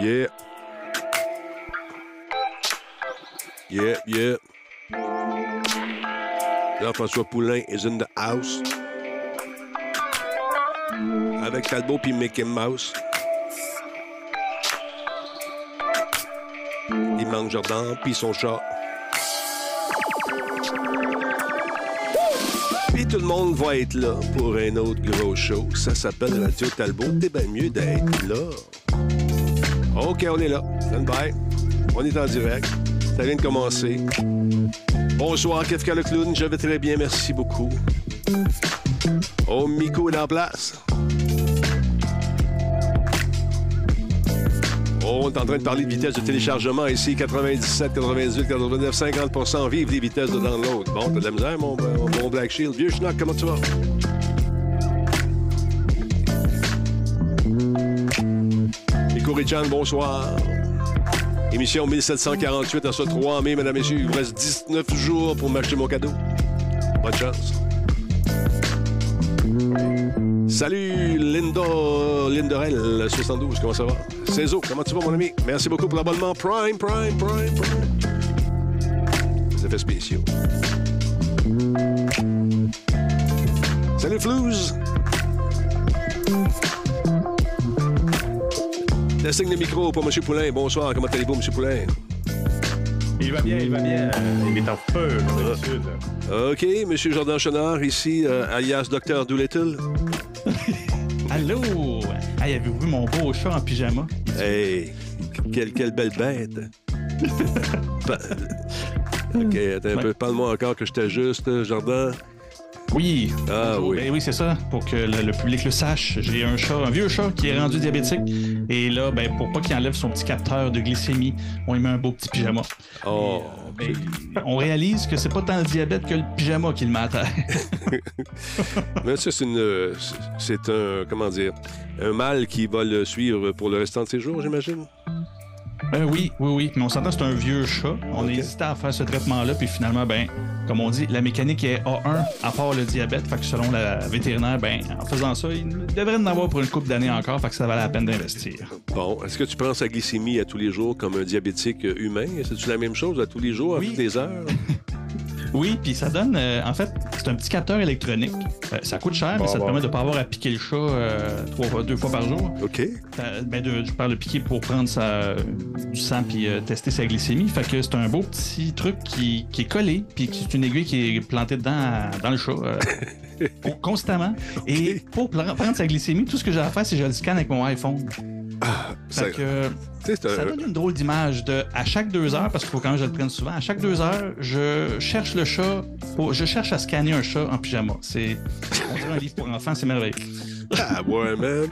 Yeah. Yeah, yeah. Jean-François Poulain is in the house. Avec Talbot puis Mickey Mouse. Il manque Jordan puis son chat. Puis tout le monde va être là pour un autre gros show. Ça s'appelle Radio Talbot. T'es bien mieux d'être là. OK, on est là. Stand by. On est en direct. Ça vient de commencer. Bonsoir, Kefka le clown. Je vais très bien, merci beaucoup. Oh, Miko est en place. Oh, on est en train de parler de vitesse de téléchargement ici, 97, 98, 89, 50% Vive les vitesses de download. Bon, t'as de la misère, mon, mon Black Shield? Vieux schnock, comment tu vas? Richan, bonsoir. Émission 1748 à ce 3 mai, mesdames et messieurs. Il vous reste 19 jours pour m'acheter mon cadeau. Bonne chance. Salut Linda, Linderel 72, comment ça va? Cézo, comment tu vas mon ami? Merci beaucoup pour l'abonnement Prime, Prime, Prime, Prime. Les effets spéciaux. Salut Flouze. Testing le micro pour M. Poulain. Bonsoir, comment allez-vous, M. Poulain? Il va bien, il va bien. Il est en feu, d'habitude. OK, M. Jordan Chenard, ici, euh, alias Dr. Doolittle. Allô? Hey, avez-vous vu mon beau chat en pyjama? Hey, quelle, quelle belle bête. OK, attends un peu. Parle-moi encore que je t'ajuste, Jordan. Oui. Ah oui. Ben oui, c'est ça. Pour que le, le public le sache. J'ai un chat, un vieux chat qui est rendu diabétique. Et là, ben, pour pas qu'il enlève son petit capteur de glycémie, on lui met un beau petit pyjama. Oh, Ben, on réalise que c'est pas tant le diabète que le pyjama qui le met à terre. mais ça, c'est une. C'est un. Comment dire? Un mal qui va le suivre pour le restant de ses jours, j'imagine? Euh, oui, oui, oui. Mais on s'entend, c'est un vieux chat. On hésité à faire ce traitement-là, puis finalement, ben, comme on dit, la mécanique est A1, à part le diabète. Fait que selon la vétérinaire, ben, en faisant ça, il devrait en avoir pour une couple d'années encore, fait que ça valait la peine d'investir. Bon, est-ce que tu prends sa glycémie à tous les jours comme un diabétique humain? C'est-tu la même chose à tous les jours, à Oui. toutes les heures? Oui, puis ça donne, euh, en fait, c'est un petit capteur électronique. Euh, ça coûte cher, mais ça te permet de pas avoir à piquer le chat euh, trois deux fois par jour. OK. Ben de, je parle de piquer pour prendre sa, du sang puis tester sa glycémie. Fait que c'est un beau petit truc qui, qui est collé, puis c'est une aiguille qui est plantée dedans à- dans le chat con- constamment. Et pour prendre sa glycémie, tout ce que j'ai à faire, c'est que je le scanne avec mon iPhone. Ça- Fait que ça donne une drôle d'image de à chaque deux heures, parce qu'il faut quand même que je le prenne souvent, à chaque deux heures, je cherche le chat, pour- je cherche à scanner un chat en pyjama. C'est on dirait un livre pour enfants, c'est merveilleux. Ah ouais, man.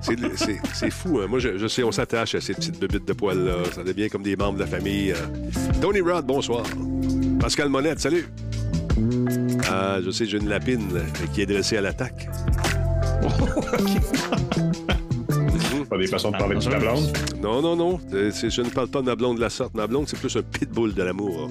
C'est, c'est, c'est fou. Hein? Moi, je, je sais, on s'attache à ces petites bébites de poils-là. Ça devient comme des membres de la famille. euh. Tony Rod, bonsoir. Pascal Monette, salut. Ah, je sais, j'ai une lapine euh, qui est dressée à l'attaque. Pas des façons de parler de ta blonde. Non, non, non. C'est- je ne parle pas de ma blonde de la sorte. Ma blonde, c'est plus un pitbull de l'amour.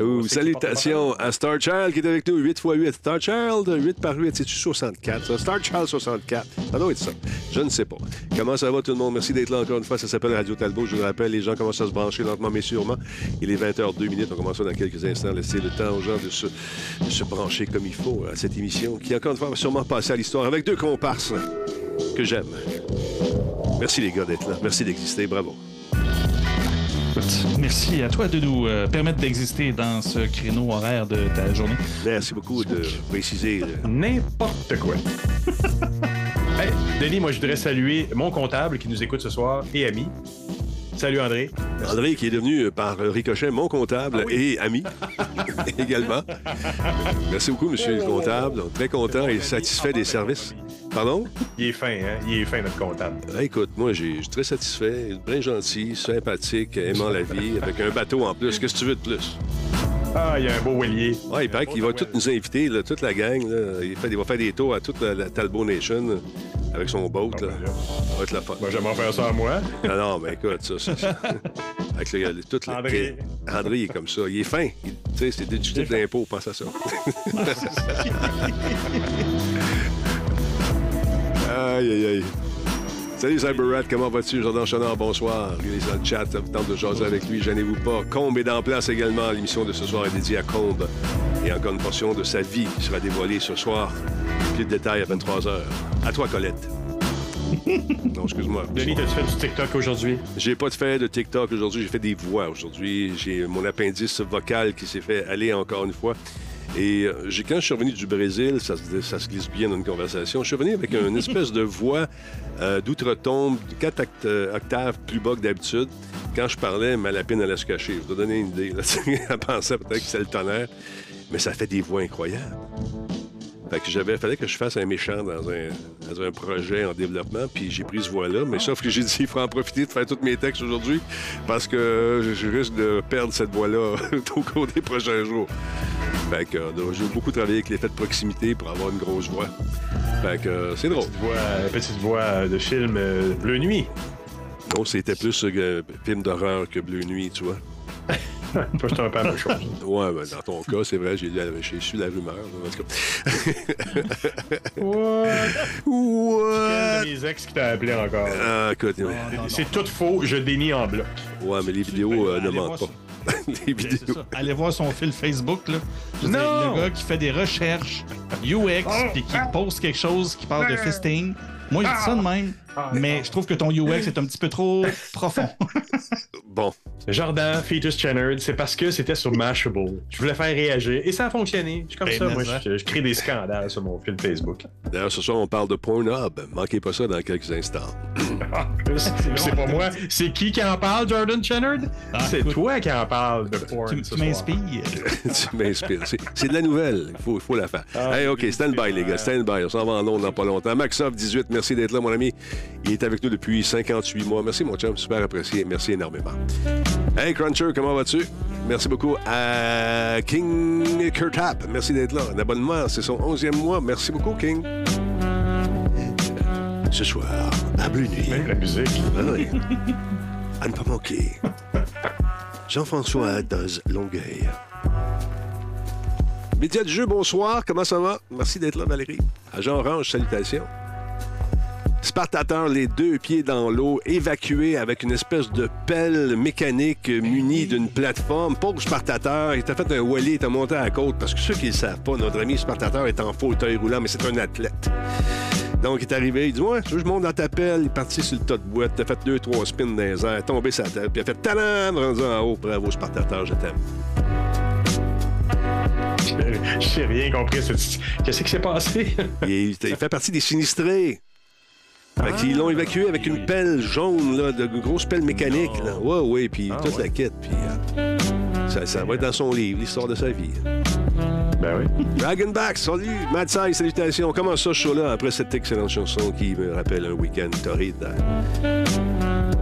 Oh, salutations à Star Child qui est avec nous. 8 x 8. Star Child, 8 par 8, c'est-tu 64? ça? Star Child 64. Ça doit être ça. Je ne sais pas. Comment ça va tout le monde? Merci d'être là encore une fois. Ça s'appelle Radio Talbot. Je vous le rappelle, les gens commencent à se brancher lentement mais sûrement. Il est 20h02 minutes. On commence ça dans quelques instants. Laissez le temps aux gens de se, de se brancher comme il faut à cette émission qui, encore une fois, va sûrement passer à l'histoire avec deux comparses que j'aime. Merci les gars d'être là. Merci d'exister. Bravo. Merci à toi de nous euh, permettre d'exister dans ce créneau horaire de ta journée. Merci beaucoup de préciser. le- N'importe quoi. hey, Denis, moi, je voudrais saluer mon comptable qui nous écoute ce soir et ami. Salut, André. André, qui est devenu euh, par ricochet mon comptable et ami également. Merci beaucoup, monsieur le comptable. Donc, Très content et satisfait des services. Pardon? Il est fin, hein? Il est fin, notre comptable. Ah, écoute, moi, j'ai- je suis très satisfait, bien gentil, sympathique, aimant la vie, avec un bateau en plus. Qu'est-ce que tu veux de plus? Ah, il y a un beau Wellier. Ouais, il paraît qu'il va tous nous inviter, là, toute la gang. là. Il, fait- il va faire des tours à toute la, la Talbot Nation là, avec son boat. Là. Ça va être la fun. Moi, j'aimerais faire ça à moi. Non, non, mais écoute, ça, ça, ça. Avec le, le- toute la- André. André, il est comme ça. Il est fin. Tu sais, c'est déductible d'impôt, pense à ça. Aïe, aïe, aïe. Salut Cyberrat, comment vas-tu? Jordan Chenard, bonsoir. Il est dans le chat, ça vous tente de jaser avec lui, gênez-vous pas. Combe est en place également. L'émission de ce soir est dédiée à Combe. Et encore une portion de sa vie sera dévoilée ce soir. Plus de détails à 23h. À toi, Colette. non, excuse-moi. Denis, as-tu fait du TikTok aujourd'hui? J'ai pas fait de TikTok aujourd'hui, j'ai fait des voix aujourd'hui. J'ai mon appendice vocal qui s'est fait aller encore une fois. Et euh, quand je suis revenu du Brésil, ça, se glisse bien dans une conversation, je suis revenu avec une espèce de voix euh, d'outre-tombe, quatre euh, octaves plus bas que d'habitude. Quand je parlais, ma lapine allait se cacher. Je vous donner une idée. Là. Elle pensait peut-être que c'est le tonnerre, mais ça fait des voix incroyables. Fait que j'avais, fallait que je fasse un méchant dans un, un projet en développement, puis j'ai pris ce voie-là. Mais sauf que j'ai dit, il faut en profiter de faire tous mes textes aujourd'hui, parce que je risque de perdre cette voie-là au cours des prochains jours. Fait que euh, j'ai beaucoup travaillé avec l'effet de proximité pour avoir une grosse voix. Fait que euh, c'est drôle. Petite voix, petite voix de film euh, Bleu Nuit. Non, c'était plus film d'horreur que Bleu Nuit, tu vois. Toi, je un peu la même chose. Ouais, ben, dans ton cas, c'est vrai, j'ai, su la rumeur. En tout cas. What? What? C'est mes ex qui t'a appelé encore. Ah, écoute, c'est tout faux, je dénie en bloc. Ouais, mais les vidéos ne mentent pas. les vidéos. Allez voir son fil Facebook. Là. le gars qui fait des recherches UX oh! puis qui poste quelque chose qui parle de fisting. Moi, je dis ça de même. Ah, mais je trouve que ton UX est un petit peu trop profond. bon. Jordan, Fetus Channard, c'est parce que c'était sur Mashable. Je voulais faire réagir et ça a fonctionné. Je suis comme ben, ça, moi, je, crée des scandales sur mon fil Facebook. D'ailleurs, ce soir, on parle de Pornhub. Manquez pas ça dans quelques instants. c'est pas moi. C'est qui qui en parle, Jordan Channard? Ah, c'est toi qui en parle de porn. Tu, m'inspires. tu m'inspires. C'est de la nouvelle. Il faut, faut la faire. Ah, hey, OK, stand by, les gars. Stand by. On s'en va en long dans pas longtemps. Maxoff 18, merci d'être là, mon ami. Il est avec nous depuis 58 mois. Merci, mon chum. Super apprécié. Merci énormément. Hey, Cruncher, comment vas-tu? Merci beaucoup à King Kurtap. Merci d'être là. Un abonnement, c'est son 11e mois. Merci beaucoup, King. Ce soir, à Bleu Nuit. la musique. Ah oui. à ne pas manquer. Jean-François Doz Longueuil. Média du jeu, bonsoir. Comment ça va? Merci d'être là, Valérie. Agent Orange, salutations. Spartateur, les deux pieds dans l'eau, évacué avec une espèce de pelle mécanique munie d'une plateforme. Pauvre Spartateur, il t'a fait un wally, il t'a monté à la côte. Parce que ceux qui ne le savent pas, notre ami Spartateur est en fauteuil roulant, mais c'est un athlète. Donc, il est arrivé, il dit Ouais, tu veux je monte dans ta pelle. Il est parti sur le tas de boîte, t'as fait deux, trois spins dans les airs, tombé sa tête, puis il a fait Tadam, rendu en haut. Bravo, Spartateur, je t'aime. J'ai rien compris. Qu'est-ce qui s'est passé? il fait partie des sinistrés. Ils l'ont évacué avec une pelle jaune, là, de grosse pelle mécanique. Là. Ouais, ouais, puis ah, toute la quête. Puis, euh, ça, va être dans son livre, l'histoire de sa vie. Ben oui. Dragonback, salut! Mad Size, salutations. Comment ça, ce show-là, après cette excellente chanson qui me rappelle un week-end torride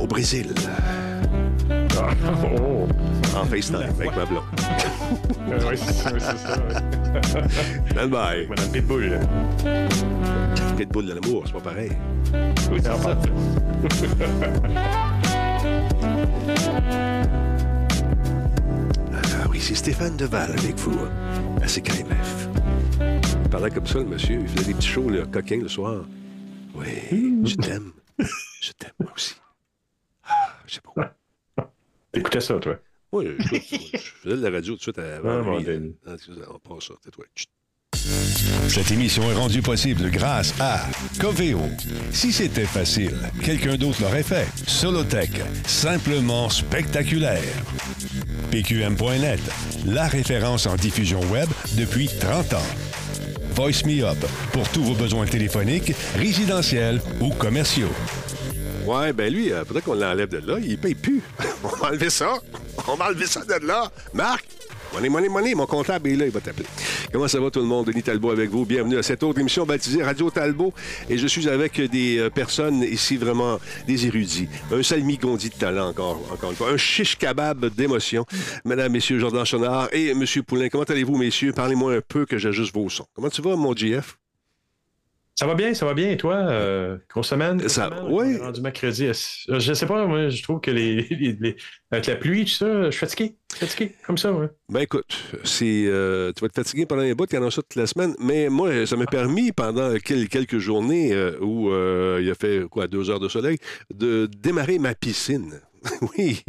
au Brésil? Ah, oh. En FaceTime avec ma blonde. oui, c'est ça. Bye bye. Madame Pitbull. Pitbull de l'amour, c'est pas pareil. Oui, c'est ça. ah oui, c'est Stéphane Deval avec vous à CKMF. Il parlait comme ça, le monsieur. Il faisait des petits shows là, coquins le soir. Oui, je t'aime. Je t'aime, moi aussi. Ah, je sais pas. Écoutez ça, toi? Oui, je faisais de la radio tout de suite avant. Ah, lui. Ah, on passe ça, toi. Cette émission est rendue possible grâce à Coveo. Si c'était facile, quelqu'un d'autre l'aurait fait. Solotech, simplement spectaculaire. PQM.net, la référence en diffusion web depuis 30 ans. Voice Me Up, pour tous vos besoins téléphoniques, résidentiels ou commerciaux. Ouais, ben lui, euh, faudrait qu'on l'enlève de là. Il paye plus. On va enlever ça. On va enlever ça de là. Marc, Money, money, money, mon comptable est là, il va t'appeler. Comment ça va tout le monde? Denis Talbot avec vous. Bienvenue à cette autre émission baptisée Radio Talbot. Et je suis avec des euh, personnes ici vraiment des érudits. Un Salmi Gondi de talent encore, encore une fois. Un chiche kebab d'émotion. Madame, messieurs, Jordan Chonard et Monsieur Poulain. Comment allez-vous, messieurs? Parlez-moi un peu que j'ajuste vos sons. Comment tu vas, mon GF? Ça va bien, ça va bien. Et toi, euh, grosse semaine? Ça, semaine, oui. Rendu mercredi. Je sais pas, moi, je trouve que les, les, avec la pluie, tout ça, je suis fatigué. Fatigué, comme ça, ouais. Ben écoute, si euh, tu vas être fatigué pendant les bouts, il y en a ça toute la semaine. Mais moi, ça m'a permis, pendant quelques journées euh, où euh, il a fait, quoi, deux heures de soleil, de démarrer ma piscine. Oui.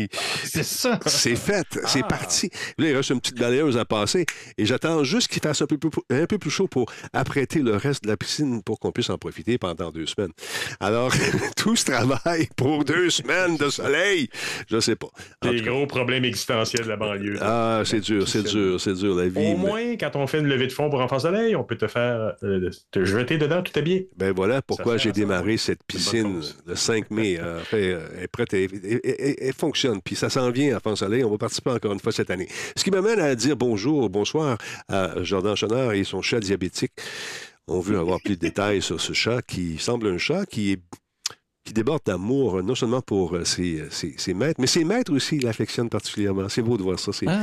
C'est ça. C'est fait. C'est Ah. parti. Là, il reste une petite balayeuse à passer. Et j'attends juste qu'il fasse un peu, plus, un peu plus chaud pour apprêter le reste de la piscine pour qu'on puisse en profiter pendant deux semaines. Alors, tout ce travail pour deux semaines de soleil, je sais pas. En cas, gros problèmes existentiels de la banlieue. ah, c'est dur, c'est dur, c'est dur, la vie. Au mais- moins, quand on fait une levée de fonds pour Enfant Soleil, on peut te faire euh, te jeter dedans tout habillé. Ben voilà pourquoi j'ai démarré cette piscine le 5 mai. Euh, elle est prête, elle- fonctionne. Puis ça s'en vient à Fond Soleil. On va participer encore une fois cette année. Ce qui m'amène à dire bonjour, bonsoir à Jordan Chenard et son chat diabétique. On veut avoir plus de détails sur ce chat qui semble un chat qui est qui déborde d'amour, euh, non seulement pour euh, ses, ses- ses maîtres, mais ses maîtres aussi l'affectionnent particulièrement. C'est beau de voir ça. c'est- Ah,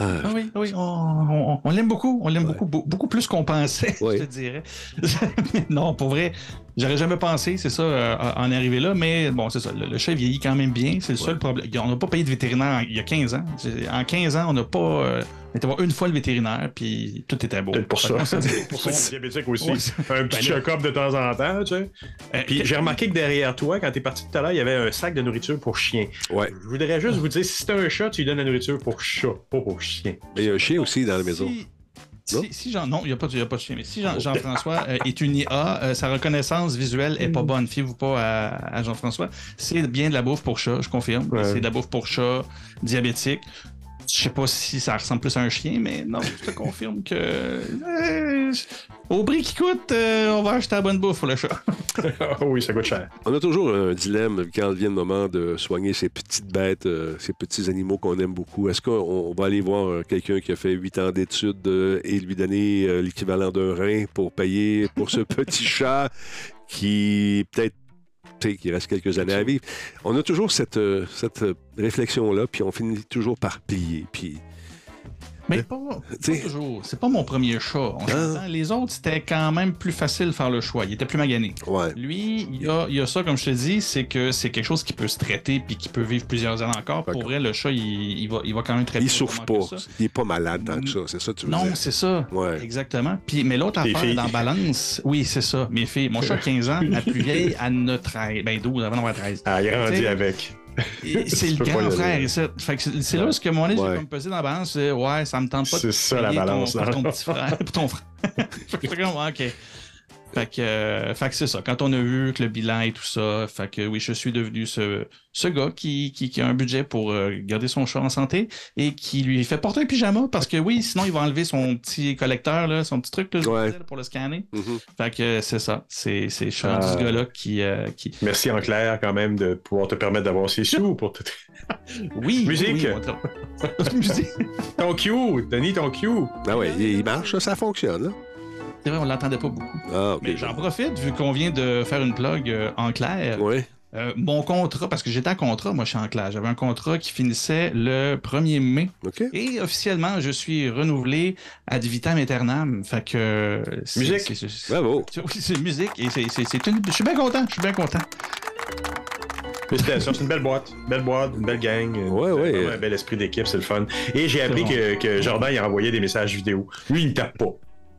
Ah, ah oui, oui, on, on- on l'aime beaucoup. On l'aime beaucoup, beau- beaucoup plus qu'on pensait, Ouais. je te dirais. non, pour vrai, j'aurais jamais pensé, c'est ça, euh, en arriver là, mais bon, c'est ça. Le, le chat vieillit quand même bien. C'est le seul problème. On n'a pas payé de vétérinaire en- il y a 15 ans. En 15 ans, on n'a pas. euh, on était voir une fois le vétérinaire, puis tout était beau. Peut-être pour ça. Pour ça diabétique aussi. Ouais. Un petit Ben check-up de temps en temps, tu sais. Euh, Puis j'ai remarqué que derrière toi, quand t'es parti tout à l'heure, il y avait un sac de nourriture pour chien. ouais. Je voudrais juste vous dire, si c'est un chat, tu lui donnes la nourriture pour chat, pas pour chien. Mais il y a un chien aussi dans la maison. Si? Si, si Jean, non, il n'y a, pas de- il y a pas de chien, mais si Jean- Jean-François euh, est une IA, euh, sa reconnaissance visuelle est pas Mm. bonne. Fiez-vous pas à, à Jean-François. C'est bien de la bouffe pour chat, je confirme. Ouais. C'est de la bouffe pour chat diabétique. Je sais pas si ça ressemble plus à un chien, mais non, je te confirme que. euh, au prix qui coûte, euh, on va acheter la bonne bouffe pour le chat. Oui, ça coûte cher. On a toujours un dilemme quand vient le moment de soigner ces petites bêtes, euh, ces petits animaux qu'on aime beaucoup. Est-ce qu'on on va aller voir quelqu'un qui a fait huit ans d'études euh, et lui donner euh, l'équivalent d'un rein pour payer pour ce petit chat qui peut-être tu sais, qui reste quelques années à vivre. On a toujours cette, euh, cette réflexion-là, puis on finit toujours par plier. Puis, Mais pas, pas toujours. C'est pas mon premier chat. On Ah. Les autres, c'était quand même plus facile de faire le choix. Il était plus magané. ouais. Lui, il y a, il a ça, comme je te dis, c'est que c'est quelque chose qui peut se traiter puis qui peut vivre plusieurs années encore. Pour vrai, le chat, il, il va, il va quand même très Il bien, souffre autrement pas. Il est pas malade tant que ça. C'est ça tu veux Non, c'est ça. Ouais. Exactement. Puis, mais l'autre affaire filles. dans balance, oui, c'est ça. Mes filles. Mon chat a 15 ans, la plus vieille, a 13. Ben 12, avant d'en avoir 13. Ah, il est rendu avec. C'est le grand frère. Fait que c'est là ce que mon j'ai Ouais. comme pesé dans la balance. c'est, Ouais, ça me tente pas C'est ça, la payer ton- balance, pour ton petit frère. Pour ton frère. fait que OK. Fait que, euh, fait que c'est ça. Quand on a vu que le bilan et tout ça, fait que oui, je suis devenu ce, ce gars qui, qui, qui a un budget pour euh, garder son chat en santé et qui lui fait porter un pyjama parce que oui, sinon il va enlever son petit collecteur, là, son petit truc là, Ouais. pour le scanner. Mhm. Fait que c'est ça. C'est, c'est, je suis rendu Ah. ce gars-là qui, euh, qui. Merci en clair quand même de pouvoir te permettre d'avoir ces sous pour te... Oui, Musique. oui, oui. Ton Q, Denis, ton Q. Ah ouais, il marche, ça, ça fonctionne. Là. C'est vrai, on l'entendait pas beaucoup. Ah. Mais j'en profite, vu qu'on vient de faire une plug euh, en clair. Oui. Euh, mon contrat, parce que j'étais en contrat, moi je suis en clair. J'avais un contrat qui finissait le 1er mai. OK. Et officiellement, je suis renouvelé ad vitam aeternam. Fait que. c'est- Musique. c'est- c'est- Bravo. c'est- musique. Et c'est, c'est- c'est une... Je suis bien content. Je suis bien content. Félicitations, c'est une belle boîte. Belle boîte, une belle gang. Ouais, ouais. Vraiment Un bel esprit d'équipe, c'est le fun. Et j'ai appris bon. que, que Jordan, il a envoyé des messages vidéo. Lui, il ne tape pas.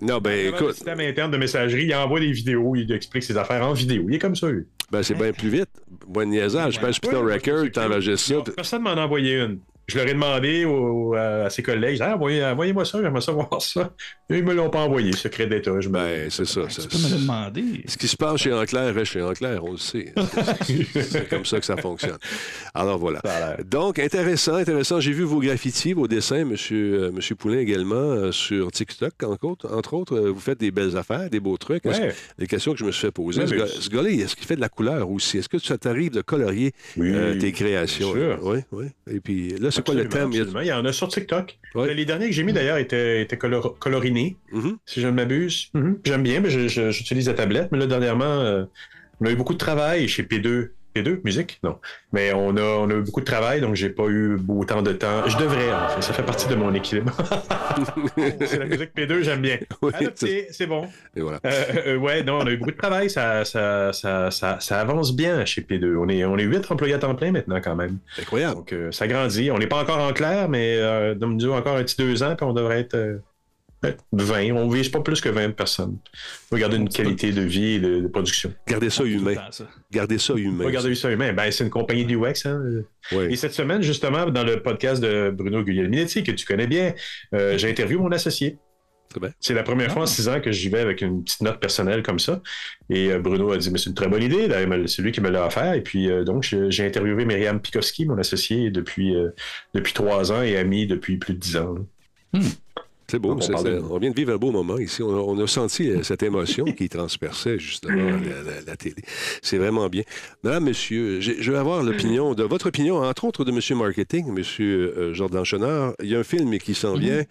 Non, ben Il a un écoute, système interne de messagerie, il envoie des vidéos, il explique ses affaires en vidéo. Il est comme ça, lui. ben, c'est bien plus vite. Bon niaisage. Je pense que Peter Ouais, Record, c'est t'en que- gestion. Non, Personne m'en a envoyé une. Je leur ai demandé au- à, à ses collègues, Ah, envoyez, envoyez-moi ça, j'aimerais savoir ça. Et ils me l'ont pas envoyé, secret d'État. Je me... Ben, c'est ça. ça- Tu peux me le demander. Ce qui se passe chez Enclair reste chez Enclair, on le sait. C'est comme ça que ça fonctionne. Alors voilà. Donc, intéressant, intéressant. J'ai vu vos graffitis, vos dessins, monsieur, euh, monsieur Poulain également, euh, sur TikTok, entre autres. Entre autres, euh, vous faites des belles affaires, des beaux trucs. Ouais. Les questions que je me suis fait poser? Ouais, ce, mais- gars- ce gars-là, est-ce qu'il fait de la couleur aussi? Est-ce que ça t'arrive de colorier Oui, euh, tes créations? bien sûr. Oui, oui. Et puis là, c'est quoi le thème? Il y a- absolument. Il y en a sur TikTok. Ouais. Les derniers que j'ai mis d'ailleurs étaient, étaient color- colorinés, Mhm. si je ne m'abuse. J'aime bien, mais j'utilise la tablette. Mais là, dernièrement, euh, on a eu beaucoup de travail chez P2. P2, musique? Non. Mais on a, on a eu beaucoup de travail, donc j'ai pas eu autant de temps. Je devrais, en fait. Ça fait partie de mon équilibre. c'est la musique P2, j'aime bien. c'est bon. Et voilà. Euh, euh, ouais, non, on a eu beaucoup de travail. Ça, ça, ça, ça, avance bien chez P2. On est, on est 8 employés à temps plein maintenant, quand même. Incroyable. Donc, ça grandit. On n'est pas encore en clair, mais euh, nous encore un petit deux ans, puis on devrait être 20. On vise pas plus que 20 personnes. Il faut garder une qualité de vie et de, production. Garder ça humain. Garder ça humain. garder ça humain. Ben, c'est une compagnie du Wex. Hein. Et cette semaine, justement, dans le podcast de Bruno Guglielminetti, que tu connais bien, euh, j'ai interviewé mon associé. C'est la première fois en six ans que j'y vais avec une petite note personnelle comme ça. Et euh, Bruno a dit, mais c'est une très bonne idée. C'est lui qui me l'a offert. Et puis, euh, donc, j'ai interviewé Myriam Pikowski, mon associé, depuis, depuis trois ans et ami depuis plus de dix ans. Hmm. C'est beau. on vient de vivre un beau moment ici. On a, senti euh, cette émotion qui transperçait justement la, télé. C'est vraiment bien. Madame, monsieur, je vais avoir l'opinion, de votre opinion, entre autres de monsieur marketing, monsieur euh, Jordan Chenard. Il y a un film qui s'en mm-hmm. vient.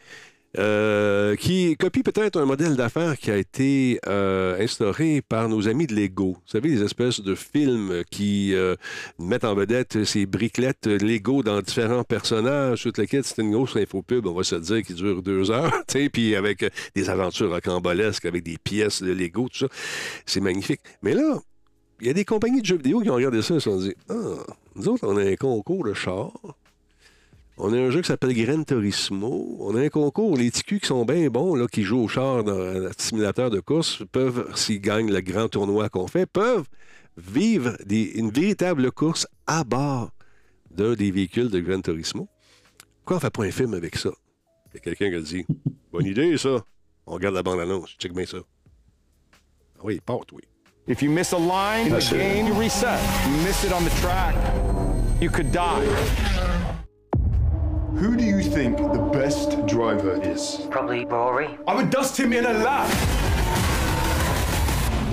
Euh, qui copie peut-être un modèle d'affaires qui a été euh, instauré par nos amis de Lego. Vous savez, les espèces de films qui euh, mettent en vedette ces briquettes Lego dans différents personnages. Toute la c'est une grosse infopub, on va se dire, qui dure deux heures, puis avec des aventures rocambolesques, avec des pièces de Lego, tout ça. C'est magnifique. Mais là, il y a des compagnies de jeux vidéo qui ont regardé ça et se sont dit Ah, nous autres, on a un concours de chars on a un jeu qui s'appelle Gran Turismo. On a un concours. Les TQ qui sont bien bons, là, qui jouent au char dans un simulateur de course, peuvent, s'ils gagnent le grand tournoi qu'on fait, peuvent vivre une véritable course à bord d'un des véhicules de Gran Turismo. Pourquoi on fait pas un film avec ça? Il y a quelqu'un qui a dit Bonne idée, ça. On regarde la bande-annonce. Check bien ça. Ah oui, porte, oui. If you miss a line in the game, you reset. You miss it on the track, you could die. Who do you think the best driver is? Probably Rory. I would dust him in a lap.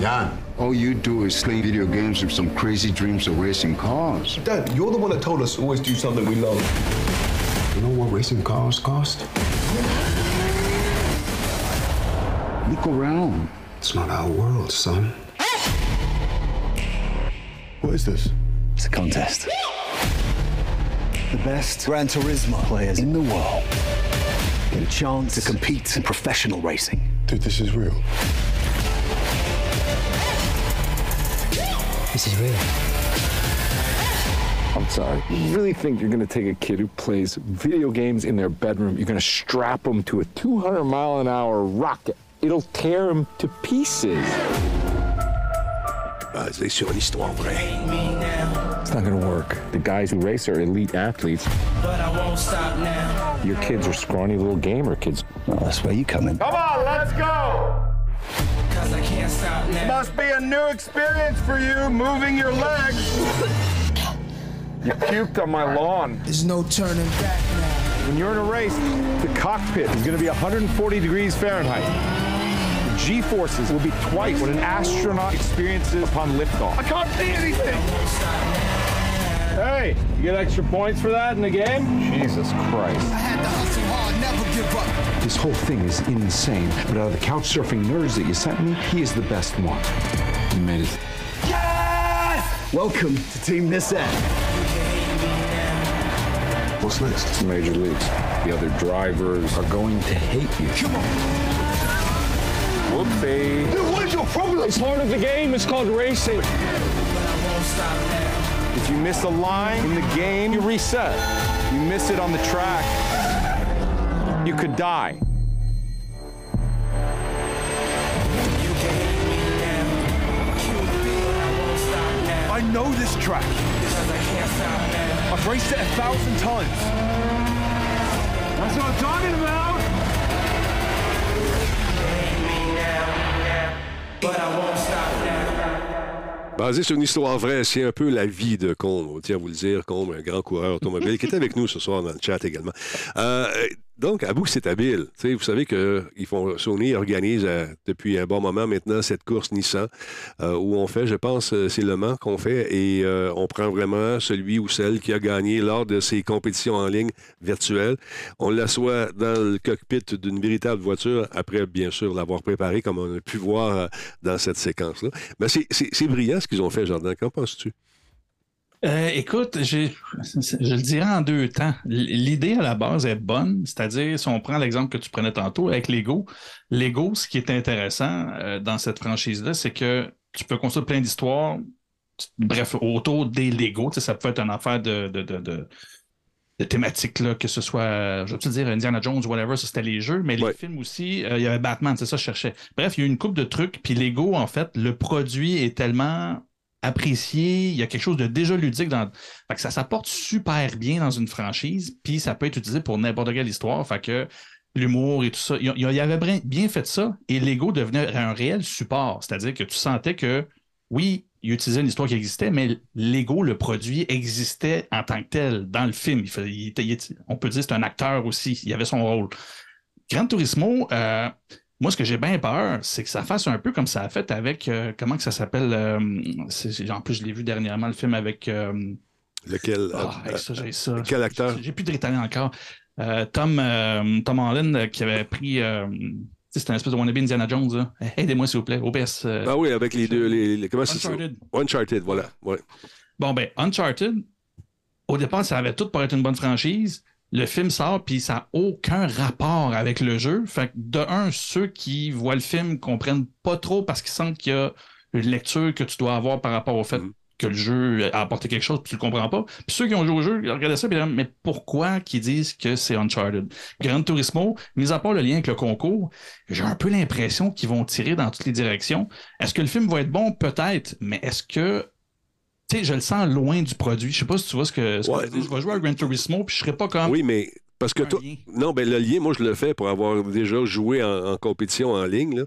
Jan, all you do is play video games with some crazy dreams of racing cars. Dad, you're the one that told us to always do something we love. You know what racing cars cost? Look around. It's not our world, son. What is this? It's a contest the best Gran Turismo players in the world get a chance to compete in professional racing. Dude, this is real. This is real. I'm sorry. You really think you're going to take a kid who plays video games in their bedroom, you're going to strap them to a 200 mile an hour rocket? It'll tear him to pieces. basé sur une histoire vraie. It's not gonna work. The guys who race are elite athletes. But I won't stop now. Your kids are scrawny little gamer kids. Well, that's where you come in. Come on, let's go! Cause I can't stop now. Must be a new experience for you, moving your legs. you puked on my lawn. There's no turning back now. When you're in a race, the cockpit is gonna be 140 degrees Fahrenheit. G-forces will be twice what an astronaut experiences upon liftoff. I can't see anything! Hey, you get extra points for that in the game? Jesus Christ. I had to hustle hard, never give up. This whole thing is insane, but out of the couch surfing nerds that you sent me, he is the best one. You made it. Yes! Welcome to Team Nissan. What's next? Major leagues. The other drivers are going to hate you. Come on. Whoopsie. Dude, what is your problem? It's part of the game. It's called racing. If you miss a line in the game, you reset. You miss it on the track, you could die. I know this track. I've raced it a thousand times. That's what I'm talking about. Basé sur une histoire vraie, c'est un peu la vie de Combe. Tiens, vous le dire, Combe, un grand coureur automobile qui est avec nous ce soir dans le chat également. Euh, donc, à bout, c'est habile. vous savez que ils font, Sony organise euh, depuis un bon moment maintenant cette course Nissan euh, où on fait, je pense, euh, c'est Le Mans qu'on fait et on prend vraiment celui ou celle qui a gagné lors de ces compétitions en ligne virtuelles. On l'assoit dans le cockpit d'une véritable voiture après, bien sûr, l'avoir préparé comme on a pu voir dans cette séquence-là. Mais c'est brillant ce qu'ils ont fait, Jordan. Qu'en penses-tu? Euh, écoute, je le dirais en deux temps. L'idée à la base est bonne, c'est-à-dire, si on prend l'exemple que tu prenais tantôt avec Lego, Lego, ce qui est intéressant euh, dans cette franchise-là, c'est que tu peux construire plein d'histoires, bref, autour des Lego. Ça peut être une affaire de, de, de, thématiques, là, que ce soit, je veux dire, Indiana Jones, whatever, ça c'était les jeux, mais les films aussi, euh, il y avait Batman, c'est ça que je cherchais. Bref, il y a eu une coupe de trucs, puis Lego, en fait, le produit est tellement apprécié, il y a quelque chose de déjà ludique dans. Fait que ça s'apporte super bien dans une franchise, puis ça peut être utilisé pour n'importe quelle histoire. Fait que l'humour et tout ça, il avait bien fait ça, et Lego devenait un réel support. C'est-à-dire que tu sentais que, oui, il utilisait une histoire qui existait, mais Lego, le produit, existait en tant que tel dans le film. on peut dire que c'est un acteur aussi, il avait son rôle. Gran Turismo, euh, moi, ce que j'ai bien peur, c'est que ça fasse un peu comme ça a fait avec. Euh, comment que ça s'appelle euh, En plus, je l'ai vu dernièrement, le film avec. Euh, Lequel ah, ça, j'ai ça. Quel acteur? J'ai plus de rétalien encore. Tom, Tom Holland qui avait pris. c'est un espèce de wannabe Indiana Jones. Aidez-moi, s'il vous plaît. OBS. Ah oui, avec les deux. Les, comment Uncharted. Uncharted, voilà. Ouais. Bon, ben, Uncharted, au départ, ça avait tout pour être une bonne franchise le film sort, puis ça n'a aucun rapport avec le jeu. Fait que, de un, ceux qui voient le film comprennent pas trop parce qu'ils sentent qu'il y a une lecture que tu dois avoir par rapport au fait mm. que le jeu a apporté quelque chose, puis tu le comprends pas. Puis ceux qui ont joué au jeu, ils regardaient ça, puis ils disent, mais pourquoi qu'ils disent que c'est Uncharted? Gran Turismo, mis à part le lien avec le concours, j'ai un peu l'impression qu'ils vont tirer dans toutes les directions. Est-ce que le film va être bon? Peut-être, mais est-ce que tu sais, je le sens loin du produit. Je sais pas si tu vois ce que, je vais jouer à Gran Turismo, puis je serais pas comme. Oui, mais parce que toi. Non, ben le lien, moi, je le fais pour avoir déjà joué en, compétition en ligne. Là.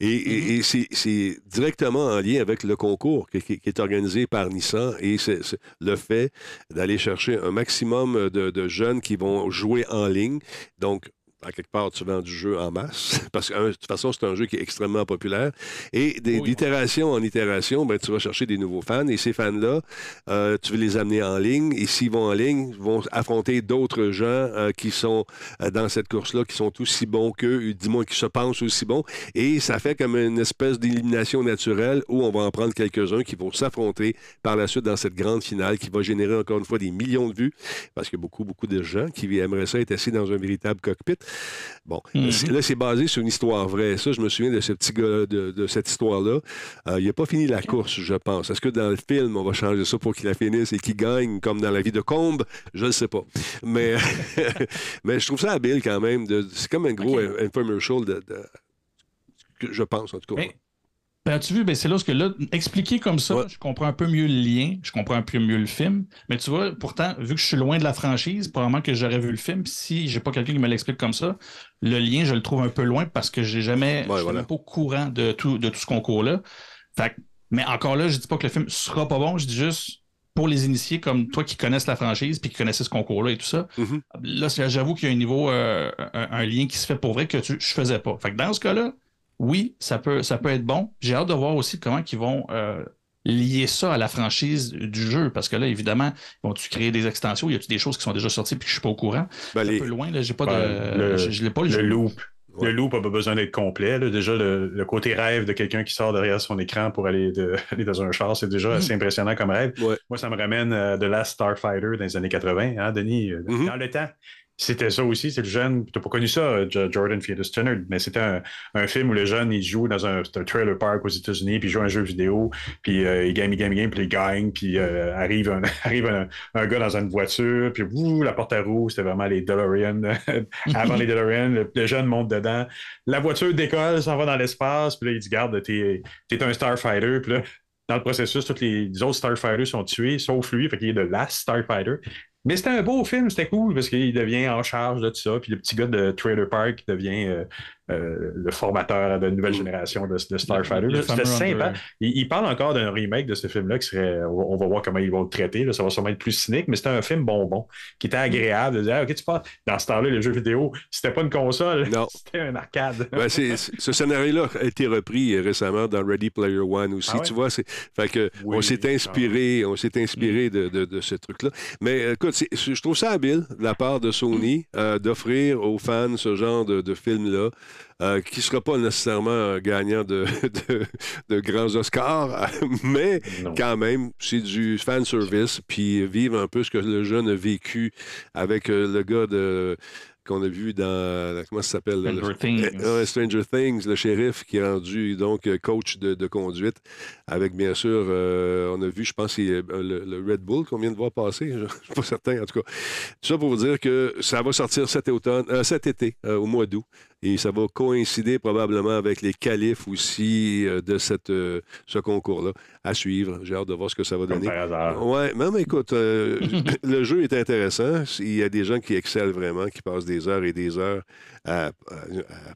Et, mm-hmm. c'est directement en lien avec le concours qui, est organisé par Nissan et c'est le fait d'aller chercher un maximum de, de, jeunes qui vont jouer en ligne. Donc, à quelque part, tu vends du jeu en masse, parce que de toute façon, c'est un jeu qui est extrêmement populaire. Et d'itération en itération, ben, tu vas chercher des nouveaux fans, et ces fans-là, euh, tu veux les amener en ligne, et s'ils vont en ligne, ils vont affronter d'autres gens euh, qui sont euh, dans cette course-là, qui sont aussi bons qu'eux, du moins qui se pensent aussi bons, et ça fait comme une espèce d'élimination naturelle où on va en prendre quelques-uns qui vont s'affronter par la suite dans cette grande finale qui va générer encore une fois des millions de vues, parce qu'il y a beaucoup, beaucoup de gens qui aimeraient ça être assis dans un véritable cockpit. Bon, mhm. là, c'est basé sur une histoire vraie. Ça, je me souviens de ce petit gars, de, cette histoire-là. Euh, il n'a pas fini la course, je pense. Est-ce que dans le film, on va changer ça pour qu'il la finisse et qu'il gagne, comme dans la vie de Combe? Je ne sais pas. Mais, mais je trouve ça habile quand même. C'est comme un gros infomercial de, je pense, en tout cas. Ben, tu vois, ben, c'est là que là, expliquer comme ça, je comprends un peu mieux le lien, je comprends un peu mieux le film. Mais tu vois, pourtant, vu que je suis loin de la franchise, probablement que j'aurais vu le film. Si j'ai pas quelqu'un qui me l'explique comme ça, le lien, je le trouve un peu loin parce que j'ai jamais, je suis pas au courant de tout, de tout ce concours-là. Fait, mais encore là, je dis pas que le film sera pas bon, je dis juste pour les initiés comme toi qui connaissent la franchise puis qui connaissais ce concours-là et tout ça. Mm-hmm. Là, j'avoue qu'il y a un niveau, euh, un, lien qui se fait pour vrai que tu, je faisais pas. Fait que dans ce cas-là, oui, ça peut, ça peut être bon. J'ai hâte de voir aussi comment ils vont euh, lier ça à la franchise du jeu. Parce que là, évidemment, vont-tu créer des extensions? Y a-tu des choses qui sont déjà sorties et que je suis pas au courant? Ben, un peu loin, là, j'ai pas de. Le, je, l'ai pas le, loop. Le loop n'a pas besoin d'être complet. Déjà, le, côté rêve de quelqu'un qui sort derrière son écran pour aller, dans un char, c'est déjà assez hmm. impressionnant comme rêve. Moi, ça me ramène de Last Starfighter dans les années 80, hein, Denis? Euh, mm-hmm. Dans le temps. C'était ça aussi, c'est le jeune. Tu n'as pas connu ça, Jordan Fetus Turner, mais c'était un, film où le jeune, il joue dans un, trailer park aux États-Unis, puis il joue un jeu vidéo, puis euh, il gagne, il gagne, il gagne, puis il gagne, puis euh, arrive, un, arrive un, gars dans une voiture, puis la porte à roues, c'était vraiment les DeLorean. Avant les DeLorean, le, jeune monte dedans. La voiture décolle, s'en va dans l'espace, puis là, il dit Garde, t'es es un Starfighter, puis là, dans le processus, tous les autres Starfighters sont tués, sauf lui, fait qu'il est de last Starfighter. Mais c'était un beau film, c'était cool parce qu'il devient en charge de tout ça. Puis le petit gars de Trailer Park devient euh, euh, le formateur de nouvelle génération de, Starfighter. C'était sympa. Il, parle encore d'un remake de ce film-là qui serait. On va voir comment ils vont le traiter. Ça va sûrement être plus cynique, mais c'était un film bonbon qui était agréable de dire ah, OK, tu parles. Dans ce temps-là, les jeux vidéo, c'était pas une console, c'était un arcade. Ben, ce scénario-là a été repris récemment dans Ready Player One aussi. Ah tu vois, fait que on s'est inspiré, on s'est inspiré de, de, ce truc-là. Mais écoute, je trouve ça habile de la part de Sony euh, d'offrir aux fans ce genre de, de film-là. Euh, qui ne sera pas nécessairement gagnant de, de, grands Oscars, mais quand même, c'est du fan service, puis vivre un peu ce que le jeune a vécu avec le gars de qu'on a vu dans. Comment ça s'appelle? Stranger Things. Stranger Things, le shérif qui est rendu donc coach de, conduite. Avec bien sûr, euh, on a vu, je pense, le, le, Red Bull qu'on vient de voir passer. Je ne suis pas certain, en tout cas. Tout ça pour vous dire que ça va sortir cet, automne, euh, cet été, euh, au mois d'août. Et ça va coïncider probablement avec les qualifs aussi de cette, ce concours-là. À suivre. J'ai hâte de voir ce que ça va donner. Oui, mais écoute, le jeu est intéressant. Il y a des gens qui excellent vraiment, qui passent des heures et des heures à,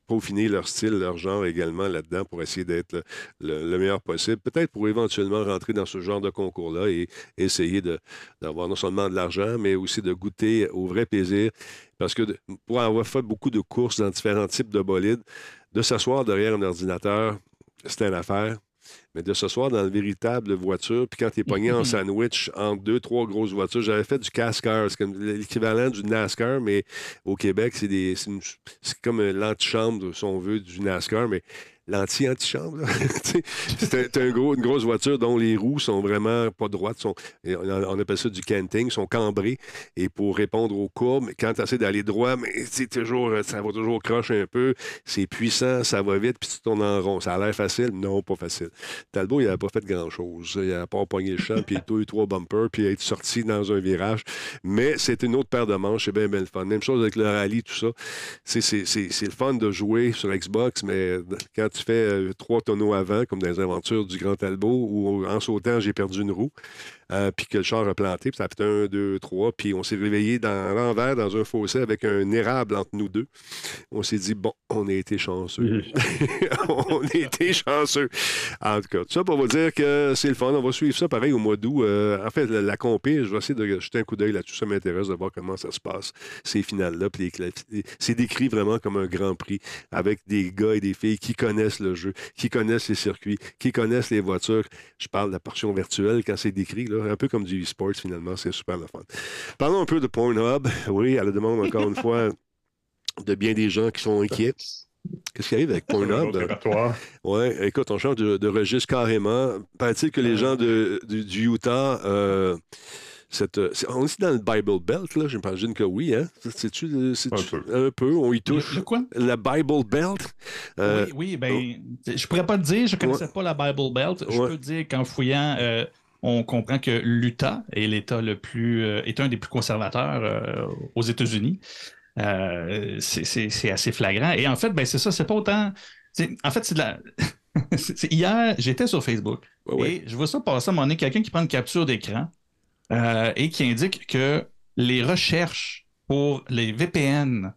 peaufiner leur style, leur genre également là-dedans pour essayer d'être le, meilleur possible. Peut-être pour éventuellement rentrer dans ce genre de concours-là et essayer d'avoir non seulement de l'argent, mais aussi de goûter au vrai plaisir. Parce que pour avoir fait beaucoup de courses dans différents types de bolides, de s'asseoir derrière un ordinateur, c'est une affaire. Mais de ce soir dans la véritable voiture, puis quand tu es pogné en sandwich entre deux, trois grosses voitures, j'avais fait du CASCAR, c'est comme l'équivalent du NASCAR, mais au Québec, c'est, c'est, comme l'antichambre, si on veut, du NASCAR, mais l'anti-antichambre. c'est une grosse voiture dont les roues sont vraiment pas droites. Sont, on appelle ça du canting, sont cambrées. Et pour répondre aux courbes, quand tu essaies d'aller droit, mais toujours, ça va toujours crocher un peu. C'est puissant, ça va vite, puis tu tournes en rond. Ça a l'air facile? Non, pas facile. Talbot, il n'avait pas fait grand-chose. Il n'a pas pogné le champ, puis il a eu trois bumpers, puis être sorti dans un virage. Mais c'est une autre paire de manches. C'est bien, bien le fun. Même chose avec le rallye, tout ça. C'est le fun de jouer sur Xbox, mais quand tu fais euh, trois tonneaux avant, comme dans les aventures du Grand Talbot, où en sautant, j'ai perdu une roue. Euh, puis que le char a planté, puis ça a fait un, deux, trois, puis on s'est réveillé dans l'envers, dans un fossé, avec un érable entre nous deux. On s'est dit, bon, on a été chanceux. on a été chanceux. En tout cas, tout ça pour vous dire que c'est le fun. On va suivre ça pareil au mois d'août. Euh, en fait, la, la je vais essayer de jeter un coup d'œil là-dessus. Ça m'intéresse de voir comment ça se passe, ces finales-là. C'est décrit vraiment comme un grand prix avec des gars et des filles qui connaissent le jeu, qui connaissent les circuits, qui connaissent les voitures. Je parle de la portion virtuelle quand c'est décrit. Là un peu comme du e-sport finalement. C'est super le fun. Parlons un peu de Pornhub. Oui, à la demande encore une fois de bien des gens qui sont inquiets. Qu'est-ce qui arrive avec Pornhub? Oui, écoute, on change de, registre carrément. Paraît-il que les gens de, du Utah euh, euh, on est dans le Bible Belt, là, j'imagine que oui, hein? C'est-tu, euh, un, peu. un peu. on y touche? Le, quoi? La Bible Belt? Euh, oui, oui, ben, oh. je pourrais pas te dire, je connaissais pas la Bible Belt. Je peux te dire qu'en fouillant, on comprend que l'Utah est l'État le plus est un des plus conservateurs aux États-Unis. c'est assez flagrant. Et en fait, ben, c'est ça, c'est pas autant. En fait, c'est de la. Hier, j'étais sur Facebook et je vois ça passer à un moment donné, quelqu'un qui prend une capture d'écran euh, et qui indique que les recherches pour les VPN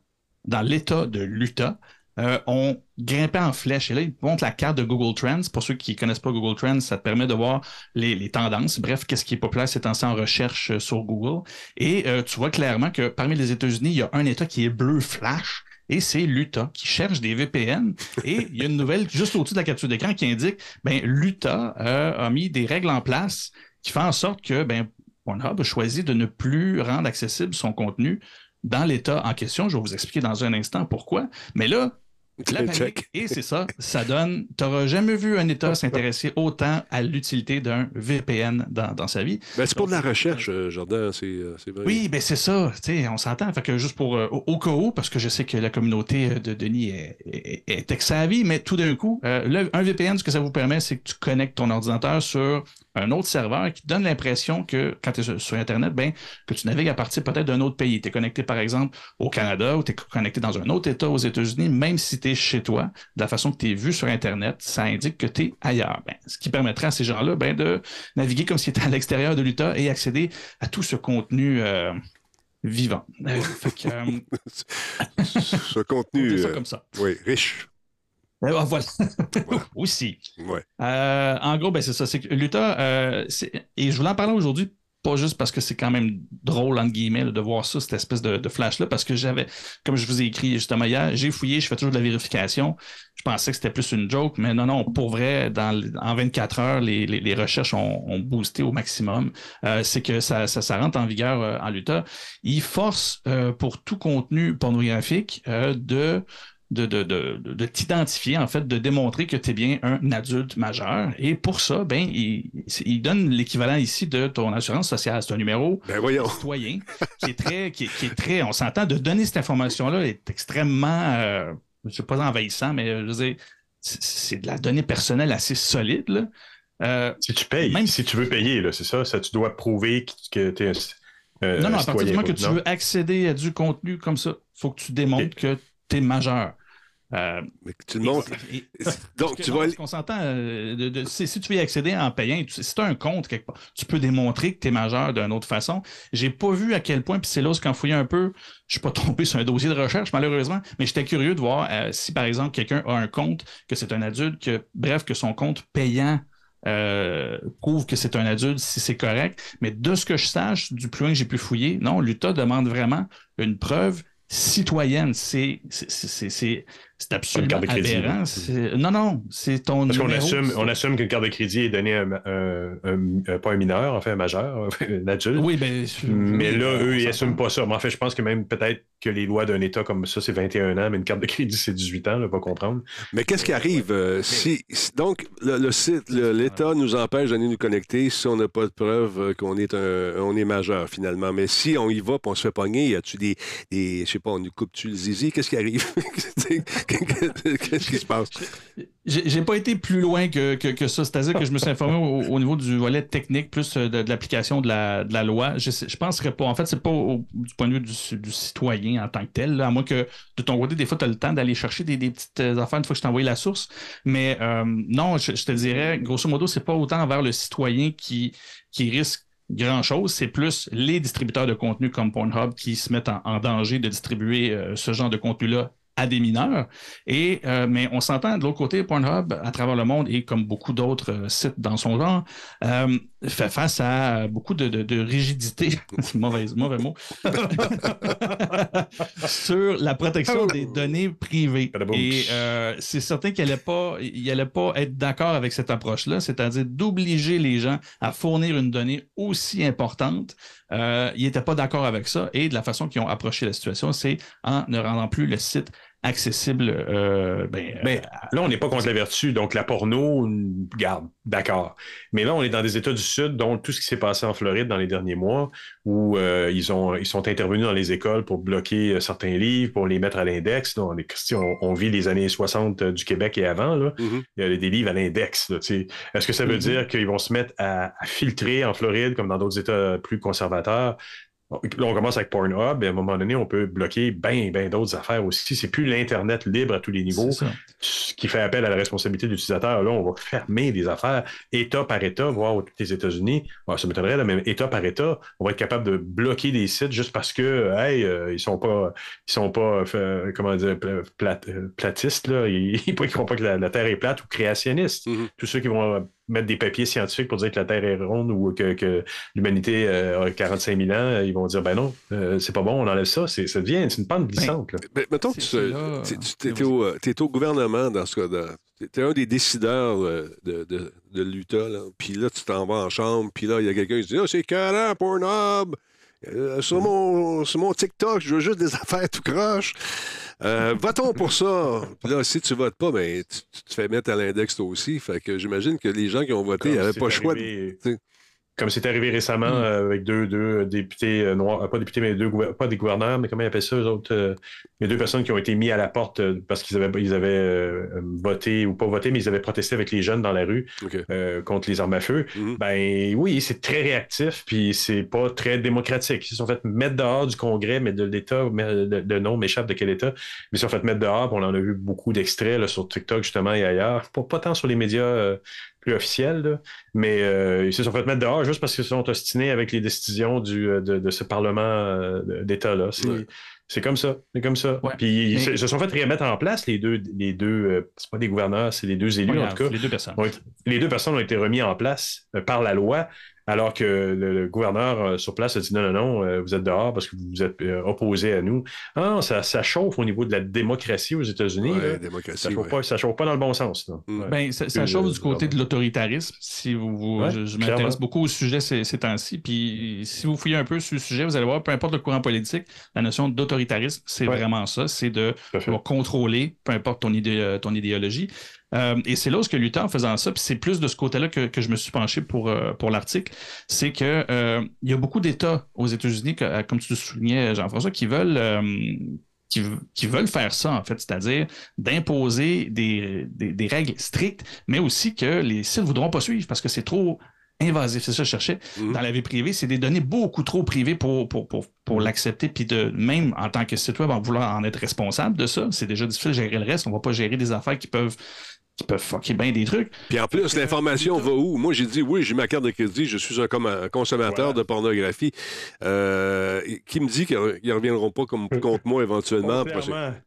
dans l'État de l'Utah euh, ont grimpé en flèche. Et là, il montre la carte de Google Trends. Pour ceux qui ne connaissent pas Google Trends, ça te permet de voir les, tendances. Bref, qu'est-ce qui est populaire ces temps en recherche euh, sur Google. Et tu vois clairement que parmi les États-Unis, il y a un État qui est bleu flash et c'est l'Utah qui cherche des VPN. Et il y a une nouvelle juste au-dessus de la capture d'écran qui indique ben l'Utah a mis des règles en place qui font en sorte que ben Pornhub a choisi de ne plus rendre accessible son contenu dans l'État en question. Je vais vous expliquer dans un instant pourquoi. Mais là, et c'est ça, ça donne. Tu n'auras jamais vu un État s'intéresser autant à l'utilité d'un VPN dans, sa vie. Ben, c'est pour de la recherche, euh, Jordan, euh, c'est vrai. Oui, ben c'est ça. On s'entend. Fait que juste pour euh, au, cas où, parce que je sais que la communauté de Denis est, est, est mais tout d'un coup, un VPN, ce que ça vous permet, c'est que tu connectes ton ordinateur sur un autre serveur qui donne l'impression que quand tu es sur Internet, ben, que tu navigues à partir peut-être d'un autre pays. Tu es connecté, par exemple, au Canada ou tu es connecté dans un autre État aux États-Unis, même si tu es chez toi, de la façon que tu es vu sur Internet, ça indique que tu es ailleurs. Ben, ce qui permettrait à ces gens-là ben, de naviguer comme s'ils étaient à l'extérieur de l'Utah et accéder à tout ce contenu. Euh, vivant. Euh, euh, ce contenu. comme ça. Oui, riche. Eh ben, voilà. Aussi. Euh, en gros, ben, c'est ça. C'est que l'Utah, euh, et je voulais en parler aujourd'hui, pas juste parce que c'est quand même drôle, entre guillemets, de voir ça, cette espèce de, flash-là, parce que j'avais, comme je vous ai écrit justement hier, j'ai fouillé, je fais toujours de la vérification. Je pensais que c'était plus une joke, mais non, non, pour vrai, dans, en 24 heures, les, recherches ont, boosté au maximum. Euh, c'est que ça, ça, rentre en vigueur en l'Utah. Ils forcent pour tout contenu pornographique de de, de, de, t'identifier, en fait, de démontrer que tu es bien un adulte majeur. Et pour ça, ben, il, il donne l'équivalent ici de ton assurance sociale. C'est un numéro ben citoyen qui est très, qui, est très, on s'entend, de donner cette information-là est extrêmement, euh, je ne sais pas envahissant, mais je veux dire, c'est de la donnée personnelle assez solide. Là. Euh, si tu payes, même si tu veux payer, c'est ça, ça, tu dois prouver que tu es euh, non, non, à partir du moment que tu veux accéder à du contenu comme ça, il faut que tu démontres que tu es majeur. Euh, mais. Donc, tu vas. qu'on s'entend, euh, si, tu veux y accéder en payant, si tu as un compte quelque part, tu peux démontrer que tu es majeur d'une autre façon. J'ai pas vu à quel point, puis c'est là qu'en fouillant un peu, je suis pas tombé sur un dossier de recherche, malheureusement, mais j'étais curieux de voir si, par exemple, quelqu'un a un compte, que c'est un adulte, que, bref, que son compte payant euh, prouve que c'est un adulte si c'est correct. Mais de ce que je sache, du plus loin que j'ai pu fouiller, non, l'Utah demande vraiment une preuve citoyenne. C'est c'est absolument aberrant. Non, non, c'est ton Parce qu'on assume, on assume qu'une carte de crédit est donnée à un, pas un mineur, en fait, un majeur, un adulte. Oui, ben, mais là, eux, ils n'assument pas ça. Mais en fait, je pense que même peut-être que les lois d'un État comme ça, c'est 21 ans, mais une carte de crédit, c'est 18 ans, là, pas comprendre. Mais qu'est-ce qui arrive euh, si, donc le, site, l'État nous empêche de nous connecter si on n'a pas de preuve euh, qu'on est un, on est majeur finalement. Mais si on y va, et on se fait pogner, y a-tu des, des, je sais pas, on nous coupe-tu le zizi, qu'est-ce qui arrive? Qu'est-ce qui se passe? J'ai pas été plus loin que, que, ça. C'est-à-dire que je me suis informé au, niveau du volet technique, plus euh, de, l'application de la, de la, loi. Je, je penserais pas. En fait, c'est pas du point de vue du, citoyen en tant que tel. à moins que de ton côté, des fois, tu as le temps d'aller chercher des, petites euh, affaires une fois que je t'ai envoyé la source. Mais euh, non, je, te dirais, grosso modo, c'est pas autant envers le citoyen qui, qui risque grand-chose, c'est plus les distributeurs de contenu comme Pornhub qui se mettent en, danger de distribuer ce genre de contenu-là à des mineurs. Et, euh, mais on s'entend de l'autre côté, Pornhub, à travers le monde et comme beaucoup d'autres euh, sites dans son genre, euh, fait face à beaucoup de, de, rigidité, mauvais, mauvais mot, sur la protection des données privées. Et c'est certain qu'il n'allait pas, il allait pas être d'accord avec cette approche-là, c'est-à-dire d'obliger les gens à fournir une donnée aussi importante. il n'était pas d'accord avec ça. Et de la façon qu'ils ont approché la situation, c'est en ne rendant plus le site accessible. Euh, ben, ben euh, là, on n'est pas contre la vertu. Donc, la porno, garde, d'accord. Mais là, on est dans des États du Sud, dont tout ce qui s'est passé en Floride dans les derniers mois, où euh, ils, ont, ils sont intervenus dans les écoles pour bloquer certains livres, pour les mettre à l'index. On, on, vit les années 60 du Québec et avant. Là. Mm-hmm. Il y a des livres à l'index. Est-ce que ça veut mm-hmm. dire qu'ils vont se mettre à, filtrer en Floride, comme dans d'autres États plus conservateurs, Là, on commence avec Pornhub, et à un moment donné, on peut bloquer bien, bien d'autres affaires aussi. C'est plus l'Internet libre à tous les niveaux qui fait appel à la responsabilité de l'utilisateur. Là, on va fermer des affaires État par État, voire aux les États-Unis. ça m'étonnerait, là, mais État par État, on va être capable de bloquer des sites juste parce que, hey, euh, ils sont pas, ils sont pas, euh, comment dire, euh, platistes, là. Ils ne croient pas que la, Terre est plate ou créationniste. Mm-hmm. Tous ceux qui vont mettre des papiers scientifiques pour dire que la Terre est ronde ou que, l'humanité euh, a 45 000 ans, ils vont dire ben non, euh, c'est pas bon, on enlève ça. C'est, ça devient une pente glissante. Ben, mettons que tu es, au, gouvernement dans ce cas. Tu es un des décideurs euh, de, de, de l'Utah, puis là, tu t'en vas en chambre, puis là, il y a quelqu'un qui dit Ah, c'est carré, Pornhub! Sur, mon, sur mon TikTok, je veux juste des affaires tout croche. Euh, votons pour ça? Puis là, si tu votes pas, ben, tu, te fais mettre à l'index toi aussi. Fait que j'imagine que les gens qui ont voté n'avaient pas le choix de. Comme c'est arrivé récemment hmm. euh, avec deux, deux députés euh, noirs, pas députés, mais deux, pas des gouverneurs, mais comment ils appellent ça, eux autres? Euh, a deux personnes qui ont été mis à la porte parce qu'ils avaient, ils avaient voté ou pas voté, mais ils avaient protesté avec les jeunes dans la rue contre les armes à feu. Hmm. Ben oui, c'est très réactif, puis c'est pas très démocratique. Ils se sont fait mettre dehors du Congrès, mais de l'État, de, nom m'échappe de quel État, mais ils se sont fait mettre dehors, on en a vu beaucoup d'extraits sur TikTok justement et ailleurs. Pas, pas tant sur les médias plus officiel, mais euh, ils se sont fait mettre dehors juste parce qu'ils se sont ostinés avec les décisions du, euh, de, ce Parlement euh, d'État-là. C'est comme ça. C'est comme ça. Puis ils se sont fait remettre en place, les deux, les deux c'est pas des gouverneurs, c'est les deux élus en tout cas. Les deux personnes. les deux personnes ont été remis en place par la loi alors que le, gouverneur euh, sur place a dit non, non, non, euh, vous êtes dehors parce que vous vous êtes euh, opposé à nous. Ah, ça, ça, chauffe au niveau de la démocratie aux États-Unis. ça ne chauffe, pas dans le bon sens. Mm. Ben, ça, chauffe du côté de l'autoritarisme. Si vous, je, m'intéresse beaucoup au sujet ces, temps-ci. Puis si vous fouillez un peu sur le sujet, vous allez voir, peu importe le courant politique, la notion d'autoritarisme, c'est vraiment ça. C'est de contrôler, peu importe ton, idée, ton idéologie. Euh, et c'est là où ce que Luther, en faisant ça, puis c'est plus de ce côté-là que, que, je me suis penché pour, euh, pour l'article, c'est que euh, il y a beaucoup d'États aux États-Unis, comme tu le soulignais, Jean-François, qui veulent qui, qui, veulent faire ça, en fait, c'est-à-dire d'imposer des, des, des, règles strictes, mais aussi que les sites ne voudront pas suivre parce que c'est trop invasif, c'est ça que je cherchais. Mhm. Dans la vie privée, c'est des données beaucoup trop privées pour, pour, pour, pour l'accepter, puis de même en tant que site web, en vouloir en être responsable de ça, c'est déjà difficile de gérer le reste. On va pas gérer des affaires qui peuvent qui peuvent fucker bien des trucs. Puis en plus, l'information va où? Moi, j'ai dit, oui, j'ai ma carte de crédit, je suis un, consommateur de pornographie. Euh, qui me dit qu'ils ne reviendront pas comme, contre moi éventuellement?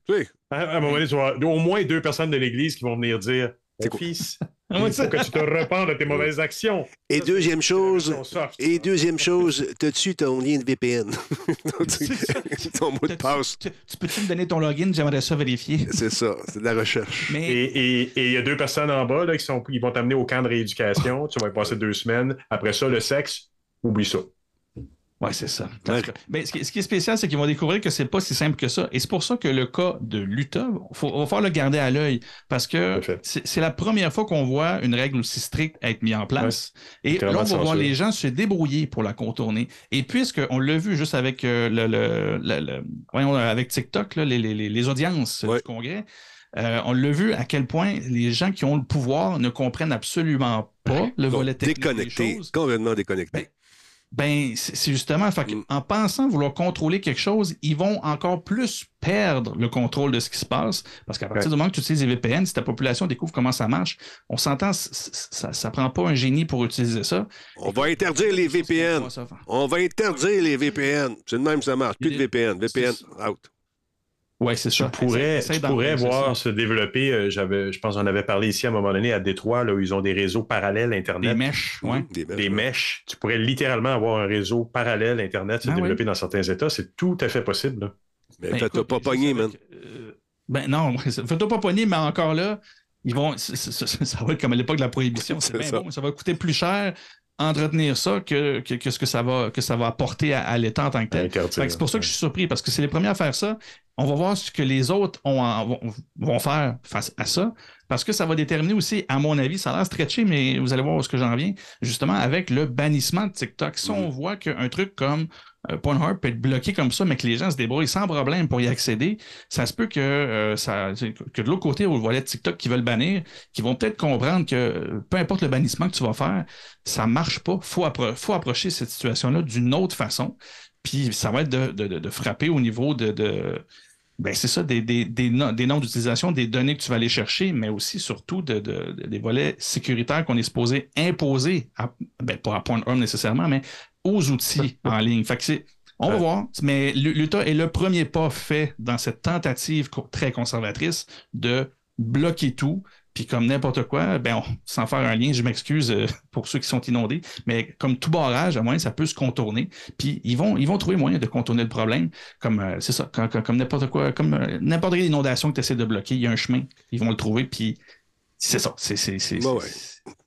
Oui. À un moment donné, tu vas au moins deux personnes de l'Église qui vont venir dire mon fils, il faut que tu te repens de tes mauvaises actions. Et deuxième chose, et deuxième chose, t'as-tu ton lien de VPN? ton mot de passe. Tu, peux-tu me donner ton login? J'aimerais ça vérifier. C'est ça, c'est de la recherche. Et il y a deux personnes en bas là, qui, sont, qui vont t'amener au camp de rééducation. tu vas y passer deux semaines. Après ça, le sexe, oublie ça. Oui, c'est ça. Mais ce, qui, est spécial, c'est qu'ils vont découvrir que c'est pas si simple que ça. Et c'est pour ça que le cas de l'Utah, il va falloir le garder à l'œil parce que c'est la première fois qu'on voit une règle aussi stricte être mise en place. Et là, on va voir les gens se débrouiller pour la contourner. Et puisqu'on l'a vu juste avec euh, le, voyons, avec TikTok, les, audiences du Congrès, euh, on l'a vu à quel point les gens qui ont le pouvoir ne comprennent absolument pas le volet technique déconnecté, complètement déconnecté. Ben, ben, c'est justement, mm. en pensant vouloir contrôler quelque chose, ils vont encore plus perdre le contrôle de ce qui se passe. Parce qu'à partir du moment que tu utilises les VPN, si ta population découvre comment ça marche, on s'entend, ça ne prend pas un génie pour utiliser ça. On va interdire les VPN. On va interdire les VPN. C'est de même ça marche. Plus de VPN. VPN, out. Oui, c'est ça. Tu pourrais, pourrais voir se développer, euh, j'avais, je pense qu'on avait parlé ici à un moment donné à Détroit, là, où ils ont des réseaux parallèles Internet. Des mèches, oui. Des, mèches. Tu pourrais littéralement avoir un réseau parallèle Internet se ah développer dans certains États. C'est tout à fait possible. Mais ben, fais-toi pas pogner, man. Euh, ben non, fais-toi pas pogner, mais encore là, ils vont, ça, va être comme à l'époque de la prohibition. C'est bien bon, ça va coûter plus cher entretenir ça que, que, ce que ça va, que ça va apporter à, l'État en tant que tel. C'est pour ça que je suis surpris, parce que c'est les premiers à faire ça. On va voir ce que les autres ont vont, faire face à ça, parce que ça va déterminer aussi, à mon avis, ça a l'air stretché, mais vous allez voir où ce que j'en viens, justement avec le bannissement de TikTok. Si on mm-hmm. voit qu'un truc comme Pornhub peut être bloqué comme ça, mais que les gens se débrouillent sans problème pour y accéder, ça se peut que, euh, ça, que de l'autre côté, au volet de TikTok qui veulent bannir, qui vont peut-être comprendre que peu importe le bannissement que tu vas faire, ça marche pas. Il faut, faut approcher cette situation-là d'une autre façon. Puis ça va être de, frapper au niveau de. ben c'est ça, des, des, des, noms d'utilisation, des données que tu vas aller chercher, mais aussi surtout de, des volets sécuritaires qu'on est supposé imposer, à, ben, pas à Pornhub nécessairement, mais aux outils en ligne. Fait que on va voir, mais l'Utah est le premier pas fait dans cette tentative très conservatrice de bloquer tout, puis comme n'importe quoi, ben sans faire un lien, je m'excuse euh, pour ceux qui sont inondés, mais comme tout barrage, à moins ça peut se contourner. Puis ils vont, ils vont trouver moyen de contourner le problème. Comme euh, c'est ça, comme, n'importe quoi, comme euh, n'importe quelle inondation que tu essaies de bloquer, il y a un chemin, ils vont le trouver, puis c'est ça. C'est,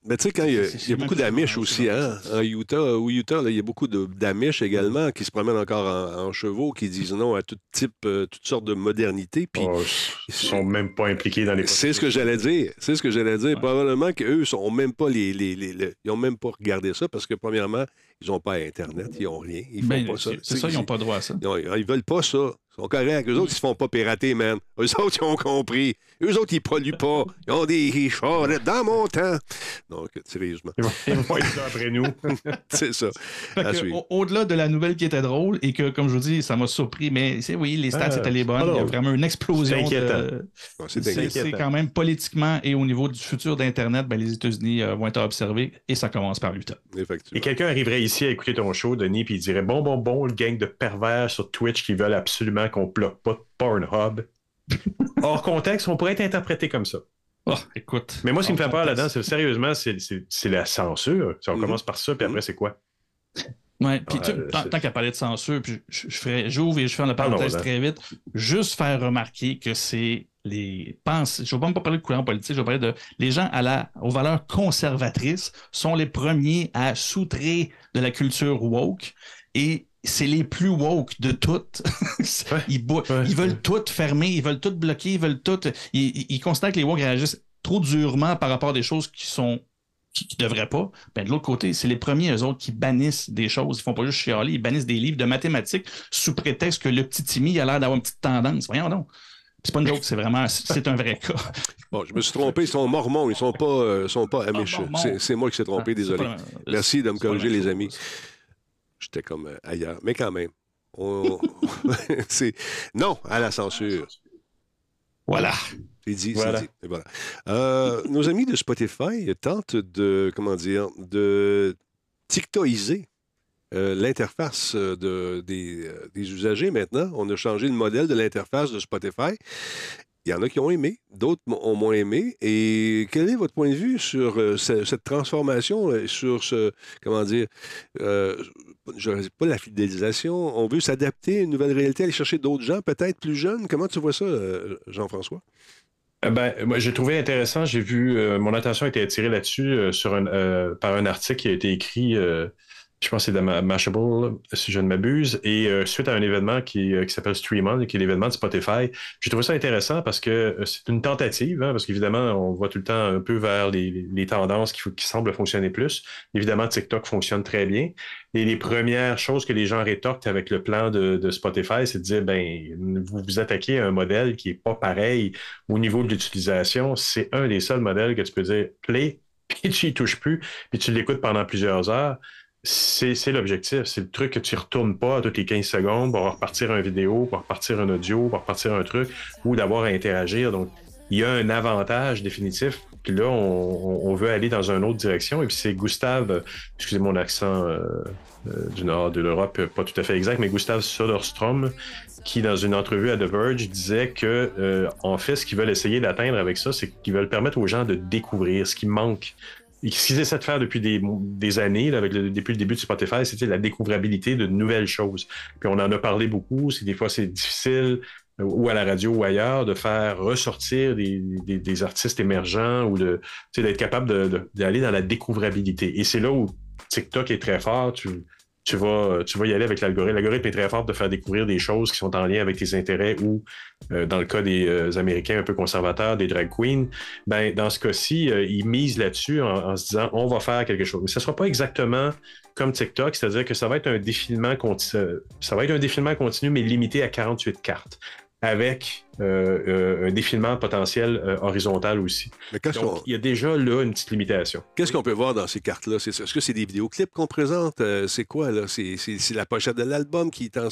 mais tu sais, quand il y a, beaucoup d'Amish aussi, hein, en Utah, ou Utah, il y a beaucoup d'Amish également qui se promènent encore en, chevaux, qui disent non à tout type, euh, toutes sortes de modernité. Puis oh, ils sont même pas impliqués dans les. C'est ce que j'allais dire. C'est ce que j'allais dire. Probablement qu'eux sont même pas les, les, ils ont même pas regardé ça parce que premièrement, ils n'ont pas Internet, ils n'ont rien, ils font ben, pas ça. C'est ça, ils n'ont pas droit à ça. Ils, ils veulent pas ça. Ils sont corrects. Eux autres, ils se font pas pirater, man. Eux autres, ils ont compris. Eux autres, ils polluent pas. Ils ont des chars dans mon temps. Donc, sérieusement. Ils vont être après nous. c'est ça. Au-delà de la nouvelle qui était drôle et que, comme je vous dis, ça m'a surpris, mais oui, les stats étaient les bonnes. Il y a vraiment une explosion. C'est quand même politiquement et au niveau du futur d'Internet, ben, les États-Unis euh, vont être observés et ça commence par l'Utah. Et quelqu'un arriverait ici à écouter ton show, Denis, puis il dirait Bon, bon, bon, le gang de pervers sur Twitch qui veulent absolument qu'on bloque pas Pornhub. Hors contexte, on pourrait être interprété comme ça. Oh, écoute. Mais moi, ce qui me fait peur là-dedans, c'est sérieusement, c'est la censure. Si on mhm. commence par ça, puis après, c'est quoi? Ouais, puis tant, qu'à parler de censure, puis je, ferai, j'ouvre et je fais la parenthèse très vite, juste faire remarquer que c'est les je ne vais même pas parler de courant politique, je vais parler de les gens à la, aux valeurs conservatrices sont les premiers à soutrer de la culture woke et c'est les plus woke de toutes. ils, ils, veulent tout fermer, ils veulent tout bloquer, ils veulent tout. Ils, ils considèrent que les woke réagissent trop durement par rapport à des choses qui sont qui ne devraient pas. Ben, de l'autre côté, c'est les premiers, eux autres, qui bannissent des choses. Ils font pas juste chialer, ils bannissent des livres de mathématiques sous prétexte que le petit Timmy a l'air d'avoir une petite tendance. Voyons donc. C'est pas une joke, c'est vraiment c'est un vrai cas. Bon, je me suis trompé, ils sont mormons, ils sont pas, euh, sont pas amish. C'est moi qui s'est trompé, ah, désolé. Merci de me corriger, les amis. J'étais comme euh, ailleurs, mais quand même. non à la censure. Voilà. C'est dit, c'est dit. voilà. Euh, nos amis de Spotify tentent de, comment dire, de TikToiser euh, l'interface de, des, des, usagers maintenant. On a changé le modèle de l'interface de Spotify. Il y en a qui ont aimé, d'autres ont moins aimé. Et quel est votre point de vue sur euh, cette transformation, sur ce, comment dire, euh, je pas la fidélisation, on veut s'adapter à une nouvelle réalité, aller chercher d'autres gens, peut-être plus jeunes. Comment tu vois ça, Jean-François? Euh, ben, moi, j'ai trouvé intéressant. J'ai vu, euh, mon attention a été attirée là-dessus euh, par un article qui a été écrit je pense que c'est de Mashable, si je ne m'abuse. Et euh, suite à un événement qui, euh, qui s'appelle Stream On, qui est l'événement de Spotify, j'ai trouvé ça intéressant parce que euh, c'est une tentative, hein, parce qu'évidemment, on voit tout le temps un peu vers les, les tendances qui, qui, semblent fonctionner plus. Évidemment, TikTok fonctionne très bien. Et les premières choses que les gens rétorquent avec le plan de, de Spotify, c'est de dire, ben, vous vous attaquez à un modèle qui n'est pas pareil au niveau de l'utilisation. C'est un des seuls modèles que tu peux dire play, puis tu n'y touches plus, puis tu l'écoutes pendant plusieurs heures c'est l'objectif. C'est le truc que tu ne retournes pas toutes les 15 secondes pour repartir une vidéo, pour repartir un audio, pour repartir un truc, ou d'avoir à interagir. Donc, il y a un avantage définitif. Puis là, on, veut aller dans une autre direction. Et puis c'est Gustave, excusez mon accent euh, euh, du nord de l'Europe, pas tout à fait exact, mais Gustave Soderstrom, qui, dans une entrevue à The Verge, disait que, euh, en fait, ce qu'ils veulent essayer d'atteindre avec ça, c'est qu'ils veulent permettre aux gens de découvrir ce qui manque ce qu'ils essaient de faire depuis des, années, avec depuis le début de Spotify, c'était la découvrabilité de nouvelles choses. Puis on en a parlé beaucoup. C'est des fois c'est difficile euh, ou à la radio ou ailleurs de faire ressortir des, artistes émergents ou de d'être capable d'aller dans la découvrabilité. Et c'est là où TikTok est très fort. Tu, tu vas, tu vas y aller avec l'algorithme. L'algorithme est très fort de faire découvrir des choses qui sont en lien avec tes intérêts ou, euh, dans le cas des euh, Américains un peu conservateurs, des drag queens, ben, dans ce cas-ci, euh, ils misent là-dessus en, se disant on va faire quelque chose. Mais ce ne sera pas exactement comme TikTok, c'est-à-dire que ça va être un défilement ça va être un défilement continu, mais limité à 48 cartes avec euh, euh, un défilement potentiel euh, horizontal aussi. Donc, il y a déjà là une petite limitation. Qu'est-ce qu'on peut voir dans ces cartes-là? Est-ce que c'est des vidéoclips qu'on présente? c'est quoi, là? C'est la pochette de l'album qui est, en,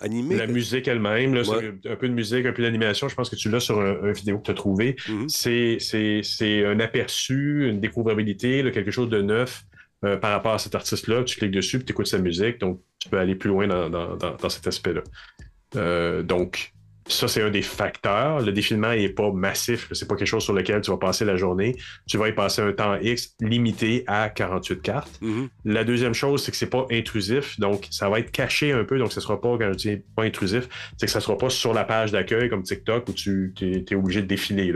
animée? La musique elle-même, un peu de musique, un peu d'animation. Je pense que tu l'as sur un, vidéo que tu as trouvé. Mm-hmm. C'est un aperçu, une découvrabilité, quelque chose de neuf. par rapport à cet artiste-là, tu cliques dessus, tu écoutes sa musique, donc tu peux aller plus loin dans, dans cet aspect-là. Euh, donc, ça, c'est un des facteurs. Le défilement n'est pas massif. C'est pas quelque chose sur lequel tu vas passer la journée. Tu vas y passer un temps X limité à 48 cartes. Mm-hmm. La deuxième chose, c'est que c'est pas intrusif. Donc, ça va être caché un peu. Donc, ce sera pas, quand je dis pas intrusif, c'est que ça sera pas sur la page d'accueil comme TikTok où tu es, obligé de défiler.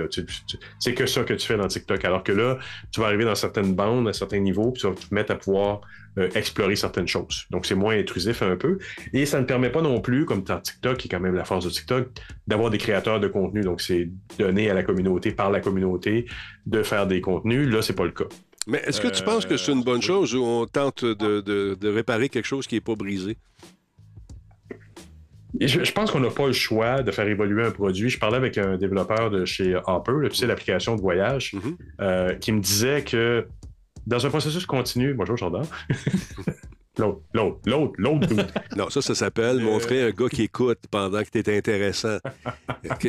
c'est que ça que tu fais dans TikTok. Alors que là, tu vas arriver dans certaines bandes, à certains niveaux, puis tu vas te mettre à pouvoir euh, explorer certaines choses. Donc, c'est moins intrusif un peu. Et ça ne permet pas non plus, comme dans TikTok, qui est quand même la force de TikTok, d'avoir des créateurs de contenu. Donc, c'est donné à la communauté, par la communauté, de faire des contenus. Là, c'est pas le cas. Mais est-ce que tu penses que c'est une bonne euh, chose ou on tente de, réparer quelque chose qui n'est pas brisé? Je, pense qu'on n'a pas le choix de faire évoluer un produit. Je parlais avec un développeur de chez Hopper, tu sais, l'application de voyage, mm-hmm. euh, qui me disait que dans un processus continu, bonjour Jordan. L'autre, l'autre, l'autre, l'autre. Non, ça, ça s'appelle montrer un gars qui écoute pendant que tu es intéressant.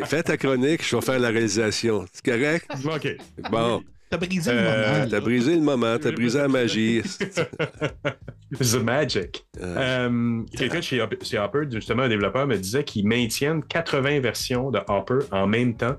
Fais ta chronique, je vais faire la réalisation. C'est correct? OK. Bon. T'as brisé le moment. T'as brisé le moment, t'as brisé la magie. The magic. Euh, quelqu'un chez, chez Hopper, justement, un développeur, me disait qu'ils maintiennent 80 versions de Hopper en même temps.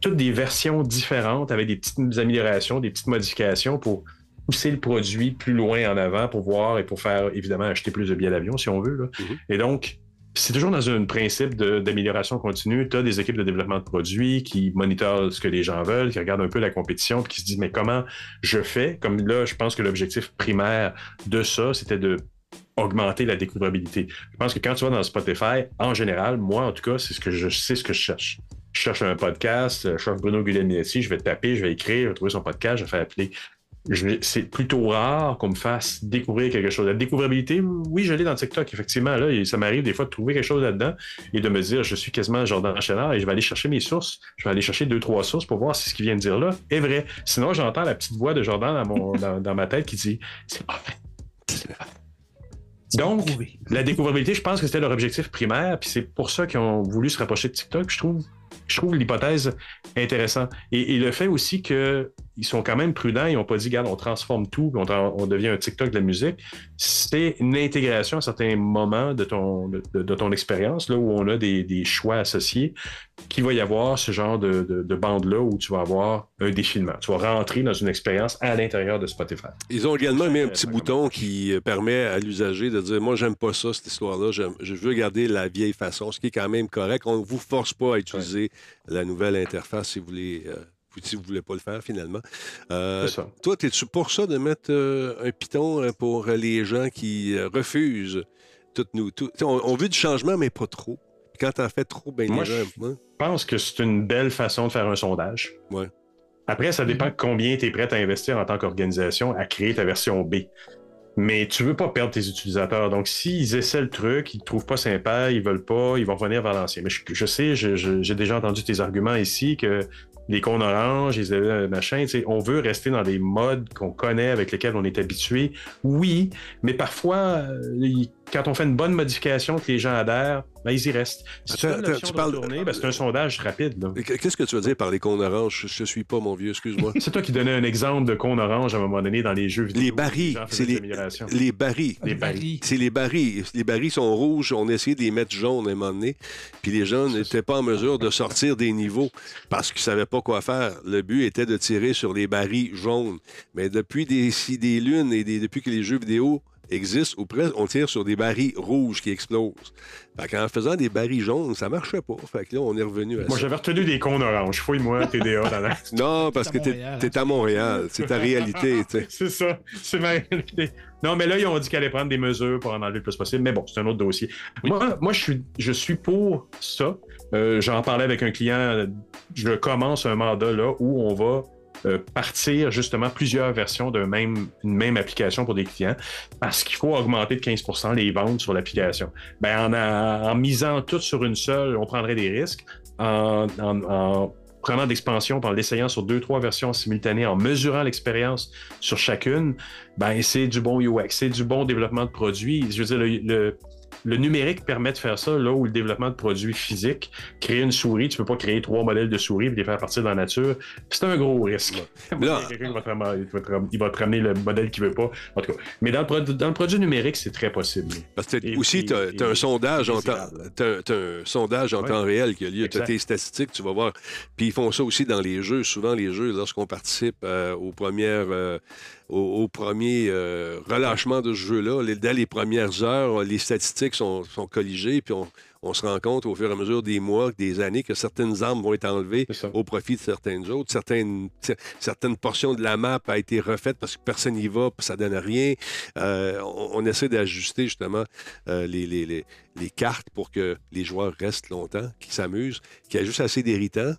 Toutes des versions différentes avec des petites améliorations, des petites modifications pour pousser le produit plus loin en avant pour voir et pour faire évidemment acheter plus de billets d'avion si on veut. Mm-hmm. Et donc, c'est toujours dans un principe d'amélioration continue. Tu as des équipes de développement de produits qui monitorent ce que les gens veulent, qui regardent un peu la compétition, puis qui se disent mais comment je fais? Comme là, je pense que l'objectif primaire de ça, c'était de augmenter la découvrabilité. Je pense que quand tu vas dans Spotify, en général, moi en tout cas, c'est ce que je sais ce que je cherche. Je cherche un podcast, je cherche Bruno Guglielminetti, je vais taper, je vais écrire, je vais trouver son podcast, je vais faire appeler c'est plutôt rare qu'on me fasse découvrir quelque chose. La découvrabilité, oui, je l'ai dans TikTok, effectivement. Là, et ça m'arrive des fois de trouver quelque chose là-dedans et de me dire, je suis quasiment Jordan Chénard et je vais aller chercher mes sources. Je vais aller chercher deux, trois sources pour voir si ce qu'il vient de dire là est vrai. Sinon, j'entends la petite voix de Jordan dans, mon, dans, ma tête qui dit, c'est pas vrai. Donc, la découvrabilité, je pense que c'était leur objectif primaire, puis c'est pour ça qu'ils ont voulu se rapprocher de TikTok, je trouve. Je trouve l'hypothèse intéressante. Et, et, le fait aussi que ils sont quand même prudents. Ils n'ont pas dit, regarde, on transforme tout, on, on, devient un TikTok de la musique. C'est une intégration à certains moments de ton, de, ton expérience, là où on a des, choix associés, qu'il va y avoir ce genre de, de bande-là où tu vas avoir un défilement. Tu vas rentrer dans une expérience à l'intérieur de Spotify. Ils ont également mis un petit bouton qui euh, permet à l'usager de dire, moi, j'aime pas ça, cette histoire-là. Je veux garder la vieille façon, ce qui est quand même correct. On ne vous force pas à utiliser la nouvelle interface si vous voulez. Euh, si vous ne voulez pas le faire finalement. Euh, toi, es-tu pour ça de mettre euh, un piton euh, pour les gens qui refusent toutes nous? on, veut du changement, mais pas trop. Quand tu en fais trop, ben Moi, Je pense que c'est une belle façon de faire un sondage. Ouais. Après, ça dépend combien tu es prêt à investir en tant qu'organisation à créer ta version B. Mais tu veux pas perdre tes utilisateurs. Donc, s'ils essaient le truc, ils ne trouvent pas sympa, ils veulent pas, ils vont revenir vers l'ancien. Mais je, je sais, j'ai déjà entendu tes arguments ici que les cônes oranges, les machin. On veut rester dans des modes qu'on connaît, avec lesquels on est habitué. Oui, mais parfois, euh, quand on fait une bonne modification, que les gens adhèrent, ben, ils y restent. Si tu, parles... de ben, c'est un sondage rapide. Qu'est-ce que tu veux dire par les cônes oranges? Je ne suis pas, mon vieux, excuse-moi. c'est toi qui donnais un exemple de cône orange à un moment donné dans les jeux vidéo. Les barils. C'est les... les barils. Les barils. C'est les barils. Les barils sont rouges. On a essayé de les mettre jaunes à un moment donné. Puis les gens n'étaient pas en mesure de sortir des niveaux parce qu'ils ne savaient pas quoi faire. Le but était de tirer sur les barils jaunes. Mais depuis des, des lunes et depuis que les jeux vidéo existe ou presque, on tire sur des barils rouges qui explosent. Fait qu'en faisant des barils jaunes, ça marchait pas. Fait que là, on est revenu à Moi, j'avais retenu des cônes oranges. Fouille-moi, TDA dans Non, parce que t'es, es à Montréal. C'est ta réalité, C'est ça. C'est ma réalité. Non, mais là, ils ont dit qu'elle allait prendre des mesures pour en enlever le plus possible. Mais bon, c'est un autre dossier. Moi, moi je, suis, je suis pour ça. Euh, j'en parlais avec un client. Je commence un mandat là où on va euh, partir justement plusieurs versions d'une même, même application pour des clients parce qu'il faut augmenter de 15% les ventes sur l'application. Ben, en, misant tout sur une seule, on prendrait des risques. En, prenant d'expansion, en l'essayant sur deux, trois versions simultanées, en mesurant l'expérience sur chacune, ben, c'est du bon UX, c'est du bon développement de produits. Je veux dire, le numérique permet de faire ça là où le développement de produits physiques, créer une souris, tu peux pas créer trois modèles de souris et les faire partir dans la nature. C'est un gros risque. Là, il, va te ramener, le modèle qu'il veut pas. En tout cas. Mais dans le, dans le produit numérique, c'est très possible. Parce que aussi, tu as, un sondage en temps, un sondage en temps réel qui a lieu. Tu as tes statistiques, tu vas voir. Puis ils font ça aussi dans les jeux. Souvent, les jeux, lorsqu'on participe euh, aux premières. Euh, au, premier euh, relâchement de ce jeu-là. Dès les premières heures, les statistiques sont, sont colligées, puis on, on se rend compte au fur et à mesure des mois, des années, que certaines armes vont être enlevées au profit de certaines autres. Certaines, certaines portions de la map a été refaite parce que personne n'y va, ça donne rien. Euh, on, essaie d'ajuster justement euh, les, les, les, les, cartes pour que les joueurs restent longtemps, qu'ils s'amusent, qu'il y a juste assez d'irritants,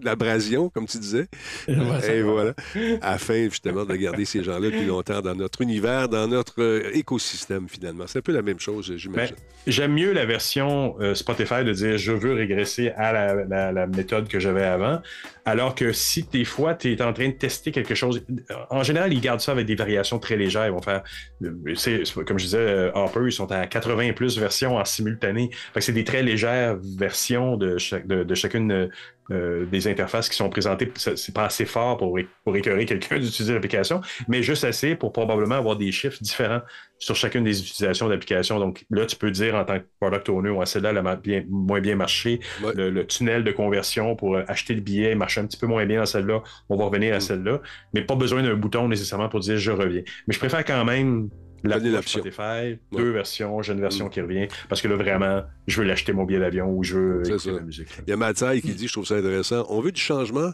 l'abrasion, comme tu disais. Et, voilà. Afin justement de garder ces gens-là plus longtemps dans notre univers, dans notre euh, écosystème finalement. C'est un peu la même chose, j'imagine. Ben, j'aime mieux la version euh, Spotify de dire je veux régresser à la, méthode que j'avais avant. Alors que si des fois tu es en train de tester quelque chose, en général, ils gardent ça avec des variations très légères. Ils vont faire, comme je disais, euh, Hopper, ils sont à 80 plus versions en simultané. c'est des très légères versions de, de chacune euh, des interfaces qui sont présentées, c'est pas assez fort pour, pour écœurer quelqu'un d'utiliser l'application, mais juste assez pour probablement avoir des chiffres différents sur chacune des utilisations d'application. Donc là, tu peux dire en tant que product owner, ouais, celle-là, a bien, moins bien marché. Le, tunnel de conversion pour acheter le billet marche marche un petit peu moins bien dans celle-là, on va revenir à mm. celle-là. Mais pas besoin d'un bouton nécessairement pour dire je reviens. Mais je préfère quand même la Spotify, deux versions, j'ai une version mm. qui revient, parce que là, vraiment, je veux l'acheter mon billet d'avion ou je veux écouter la musique. Il y a Mathieu qui dit, je trouve ça intéressant, on veut du changement,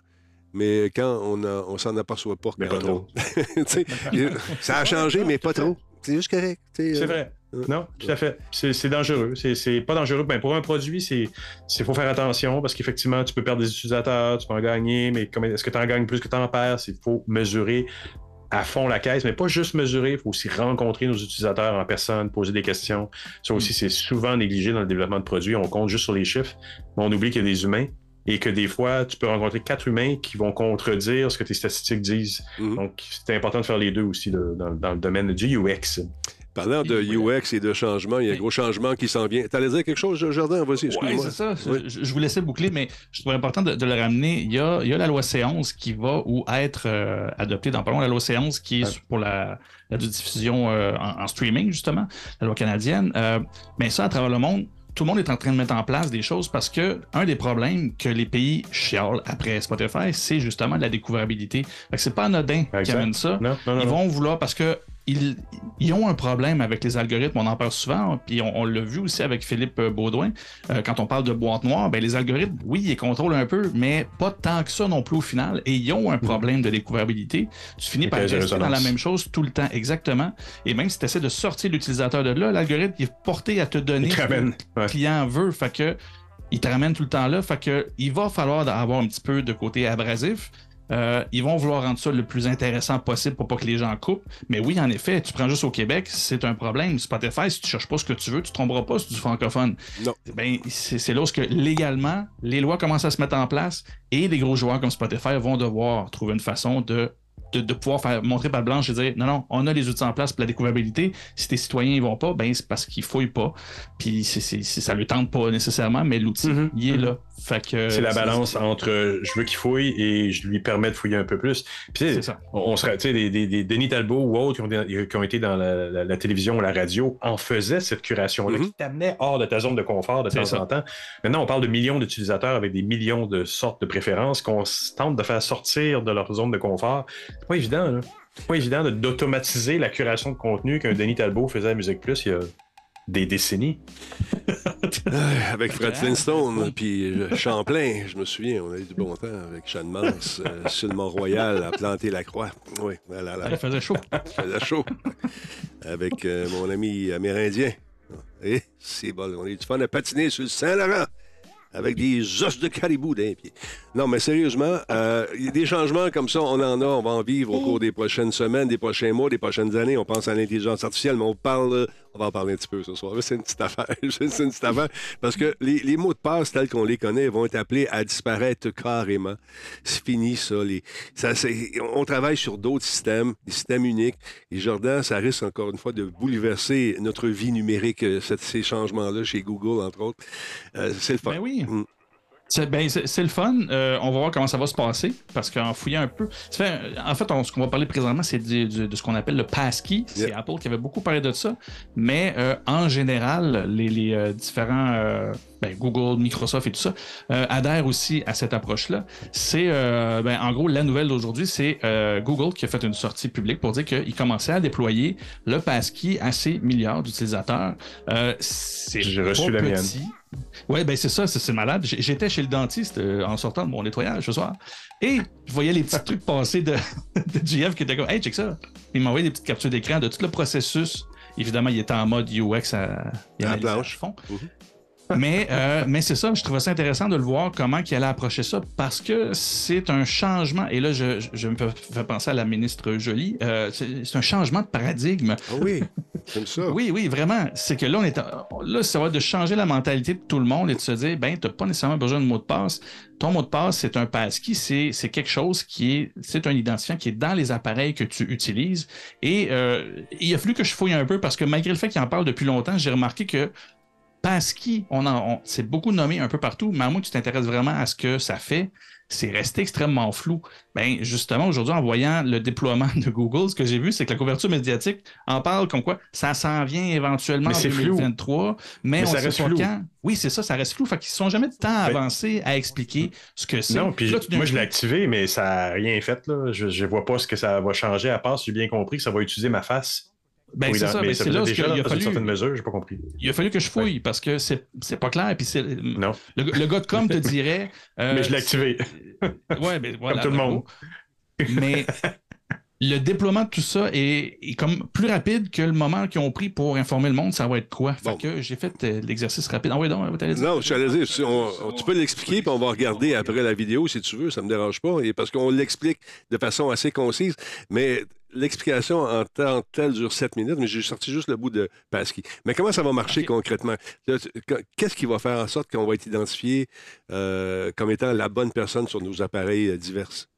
mais quand on, a, on s'en aperçoit pas. Mais pas trop. ça a changé, mais pas trop. C'est juste correct. C'est euh, vrai. Non, tout à fait. C'est dangereux. C'est pas dangereux. Ben, pour un produit, il faut faire attention parce qu'effectivement, tu peux perdre des utilisateurs, tu peux en gagner, mais est-ce que tu en gagnes plus que tu en perds? Il faut mesurer à fond la caisse, mais pas juste mesurer, il faut aussi rencontrer nos utilisateurs en personne, poser des questions. Ça aussi, mm. c'est souvent négligé dans le développement de produits. On compte juste sur les chiffres, mais on oublie qu'il y a des humains et que des fois, tu peux rencontrer quatre humains qui vont contredire ce que tes statistiques disent. Mm. Donc, c'est important de faire les deux aussi dans, dans, le domaine du UX. Parlant de UX et de changement, il y a un gros changement qui s'en vient. Tu allais dire quelque chose, Jardin? Vas-y, excuse-moi. Oui, c'est ça. Je, vous laissais boucler, mais je trouve important de, le ramener. Il y, a, la loi C11 qui va ou être euh, adoptée dans pas long. La loi C11 qui est pour la, diffusion euh, en, streaming, justement, la loi canadienne. Euh, mais ça, à travers le monde, tout le monde est en train de mettre en place des choses parce que un des problèmes que les pays chialent après Spotify, c'est justement la découvrabilité. Fait que c'est pas anodin qui amène ça. Ils vont vouloir parce que ils, ont un problème avec les algorithmes, on en parle souvent, puis on, l'a vu aussi avec Philippe Baudouin. Euh, quand on parle de boîte noire, ben les algorithmes, oui, ils contrôlent un peu, mais pas tant que ça non plus au final. Et ils ont un problème de découvrabilité. Tu finis par rester dans la même chose tout le temps, exactement. Et même si tu essaies de sortir l'utilisateur de là, l'algorithme est porté à te donner ce que le client veut. Fait que il te ramène tout le temps là. Fait que il va falloir avoir un petit peu de côté abrasif. Euh, ils vont vouloir rendre ça le plus intéressant possible pour pas que les gens coupent. Mais oui, en effet, tu prends juste au Québec, c'est un problème. Spotify, si tu cherches pas ce que tu veux, tu ne tromperas pas si tu es francophone. Non. Ben, c'est là où légalement, les lois commencent à se mettre en place et les gros joueurs comme Spotify vont devoir trouver une façon de de, pouvoir faire montrer par blanche et dire non, non, on a les outils en place pour la découvrabilité. Si tes citoyens ne vont pas, ben c'est parce qu'ils fouillent pas. Puis ça ne lui tente pas nécessairement, mais l'outil, mm-hmm. il est là. C'est la balance entre je veux qu'il fouille et je lui permets de fouiller un peu plus. Puis ça. On, serait, tu sais, des, des, Denis Talbot ou autres qui ont, été dans la, télévision ou la radio en faisaient cette curation-là mm-hmm. qui t'amenait hors de ta zone de confort de temps en temps. Maintenant, on parle de millions d'utilisateurs avec des millions de sortes de préférences qu'on tente de faire sortir de leur zone de confort c'est pas évident, là. C'est pas évident d'automatiser la curation de contenu qu'un Denis Talbot faisait à Musique Plus il y a des décennies. avec Fred Flintstone, puis euh, Champlain, je me souviens, on a eu du bon temps avec Sean Mance euh, sur le Mont-Royal à planter la croix. Oui, là, là. faisait chaud. faisait chaud. Avec euh, mon ami amérindien. Et c'est bon, on est du fun à patiner sur le Saint-Laurent avec des os de caribou d'un pied. Non, mais sérieusement, euh, des changements comme ça, on en a, on va en vivre au cours des prochaines semaines, des prochains mois, des prochaines années. On pense à l'intelligence artificielle, mais on parle on va en parler un petit peu ce soir. C'est une petite affaire. C'est une petite affaire. Parce que les, mots de passe tels qu'on les connaît vont être appelés à disparaître carrément. C'est fini, ça. on travaille sur d'autres systèmes, des systèmes uniques. Et Jordan, ça risque encore une fois de bouleverser notre vie numérique, euh, ces changements-là chez Google, entre autres. Euh, c'est le fun. Ben oui. Mm. Ben, c'est le fun. Euh, on va voir comment ça va se passer parce qu'en fouillant un peu. en fait, ce qu'on va parler présentement, c'est de, ce qu'on appelle le passkey. C'est Apple qui avait beaucoup parlé de ça. Mais euh, en général, les, euh, différents. Ben, Google, Microsoft et tout ça adhèrent aussi à cette approche-là. C'est, ben, en gros, la nouvelle d'aujourd'hui, c'est Google qui a fait une sortie publique pour dire qu'il commençait à déployer le passkey à ses milliards d'utilisateurs. J'ai reçu la mienne. Oui, ben c'est ça, c'est malade. J'étais chez le dentiste euh, en sortant de mon nettoyage ce soir et je voyais les petits trucs passer de, de GF qui était comme Hey, check ça. Il m'a envoyé des petites captures d'écran de tout le processus. Évidemment, il était en mode UX à, à. Fond. Mhm. Mais euh, mais c'est ça, je trouvais ça intéressant de le voir comment il allait approcher ça parce que c'est un changement. Et là, je, je, me fais penser à la ministre Jolie. Euh, c'est un changement de paradigme. Ah oui, comme ça. oui, oui, vraiment. C'est que là, on est là, ça va de changer la mentalité de tout le monde et de se dire, ben, tu n'as pas nécessairement besoin de mot de passe. Ton mot de passe, c'est un passkey, c'est, c'est quelque chose qui est, c'est un identifiant qui est dans les appareils que tu utilises. Et euh, il a fallu que je fouille un peu parce que malgré le fait qu'il en parle depuis longtemps, j'ai remarqué que Passkey, on, on c'est beaucoup nommé un peu partout, mais à moins que tu t'intéresses vraiment à ce que ça fait, c'est resté extrêmement flou. Ben, justement, aujourd'hui, en voyant le déploiement de Google, ce que j'ai vu, c'est que la couverture médiatique en parle comme quoi ça s'en vient éventuellement en 2023, mais, mais on ça reste pas flou. quand. Oui, c'est ça, ça reste flou. Fait qu'ils ne sont jamais de temps ben, avancé à expliquer ce que c'est. Non, puis moi, je l'ai activé, mais ça n'a rien fait. Là. Je ne vois pas ce que ça va changer, à part si j'ai bien compris que ça va utiliser ma face ben, c'est ça, mais c'est là déjà, il a fallu. certaines mesures, j'ai pas compris. Il a fallu que je fouille parce que c'est, c'est pas clair. Puis c'est, non. Le, le, gars de com te dirait. Euh, mais je l'ai activé. ouais, mais voilà. Comme tout le monde. Mais le déploiement de tout ça est, est, comme plus rapide que le moment qu'ils ont pris pour informer le monde, ça va être quoi? Fait que j'ai fait euh, l'exercice rapide. Ah oui, non, Non, je allais dire, tu peux l'expliquer, puis on va regarder après la vidéo si tu veux, ça me dérange pas, parce qu'on l'explique de façon assez concise, mais l'explication en temps tel dure 7 minutes, mais j'ai sorti juste le bout de Pasky. Mais comment ça va marcher concrètement? Qu'est-ce qui va faire en sorte qu'on va être identifié euh, comme étant la bonne personne sur nos appareils euh, divers?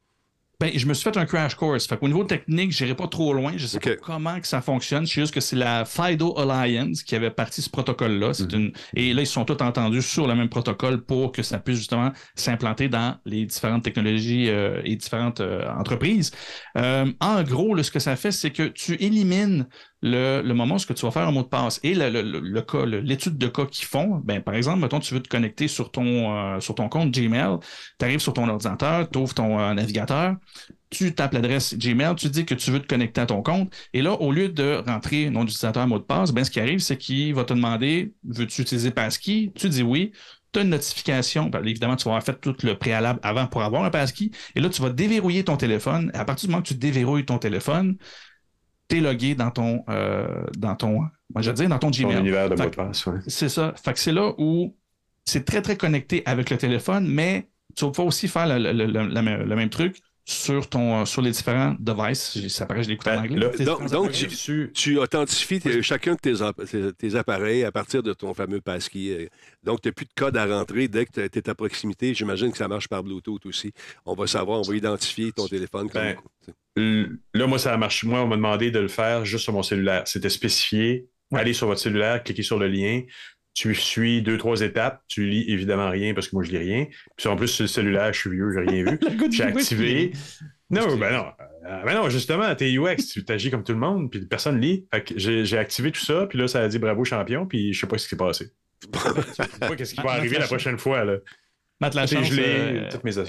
Ben, je me suis fait un crash course. Fait Au niveau technique, je n'irai pas trop loin. Je sais pas comment que ça fonctionne. Je sais juste que c'est la FIDO Alliance qui avait parti ce protocole-là. Mhm. une... Et là, ils sont tous entendus sur le même protocole pour que ça puisse justement s'implanter dans les différentes technologies euh, et différentes euh, entreprises. Euh, en gros, ce que ça fait, c'est que tu élimines le, moment où tu vas faire un mot de passe et le, le, l'étude de cas qu'ils font, ben, par exemple, mettons, tu veux te connecter sur ton, euh, compte Gmail, tu arrives sur ton ordinateur, tu ouvres ton euh, navigateur, tu tapes l'adresse Gmail, tu dis que tu veux te connecter à ton compte, et là, au lieu de rentrer nom d'utilisateur, mot de passe, ben, ce qui arrive, c'est qu'il va te demander, veux-tu utiliser Passkey? Tu dis oui, tu as une notification. Ben, évidemment, tu vas avoir fait tout le préalable avant pour avoir un passkey. Et là, tu vas déverrouiller ton téléphone. À partir du moment que tu déverrouilles ton téléphone, t'es logué dans ton, euh, dans ton, moi je dire, dans ton Gmail. univers de mot de passe, C'est ça. Fait que c'est là où c'est très, très connecté avec le téléphone, mais tu vas aussi faire le, le, le même truc sur, ton, sur les différents devices. Ça paraît, je l'écoute en ben, anglais. donc, tu, tu, authentifies chacun de tes, appareils à partir de ton fameux passkey. Donc, tu n'as plus de code à rentrer dès que tu es à proximité. J'imagine que ça marche par Bluetooth aussi. On va savoir, on va identifier ton téléphone. Ben, là, moi, ça a marché. Moi, on m'a demandé de le faire juste sur mon cellulaire. C'était spécifié. Allez sur votre cellulaire, cliquez sur le lien tu suis deux, trois étapes, tu lis évidemment rien parce que moi je lis rien. Puis en plus, sur le cellulaire, je suis vieux, j'ai rien vu. j'ai activé. Non, ben non. Euh, ben non, justement, t'es UX, tu t'agis comme tout le monde, puis personne lit. Fait que j'ai activé tout ça, puis là, ça a dit bravo champion, puis je sais pas ce qui s'est passé. je sais pas qu'est-ce qui va arriver la prochaine fois, là. Matt Lachance euh,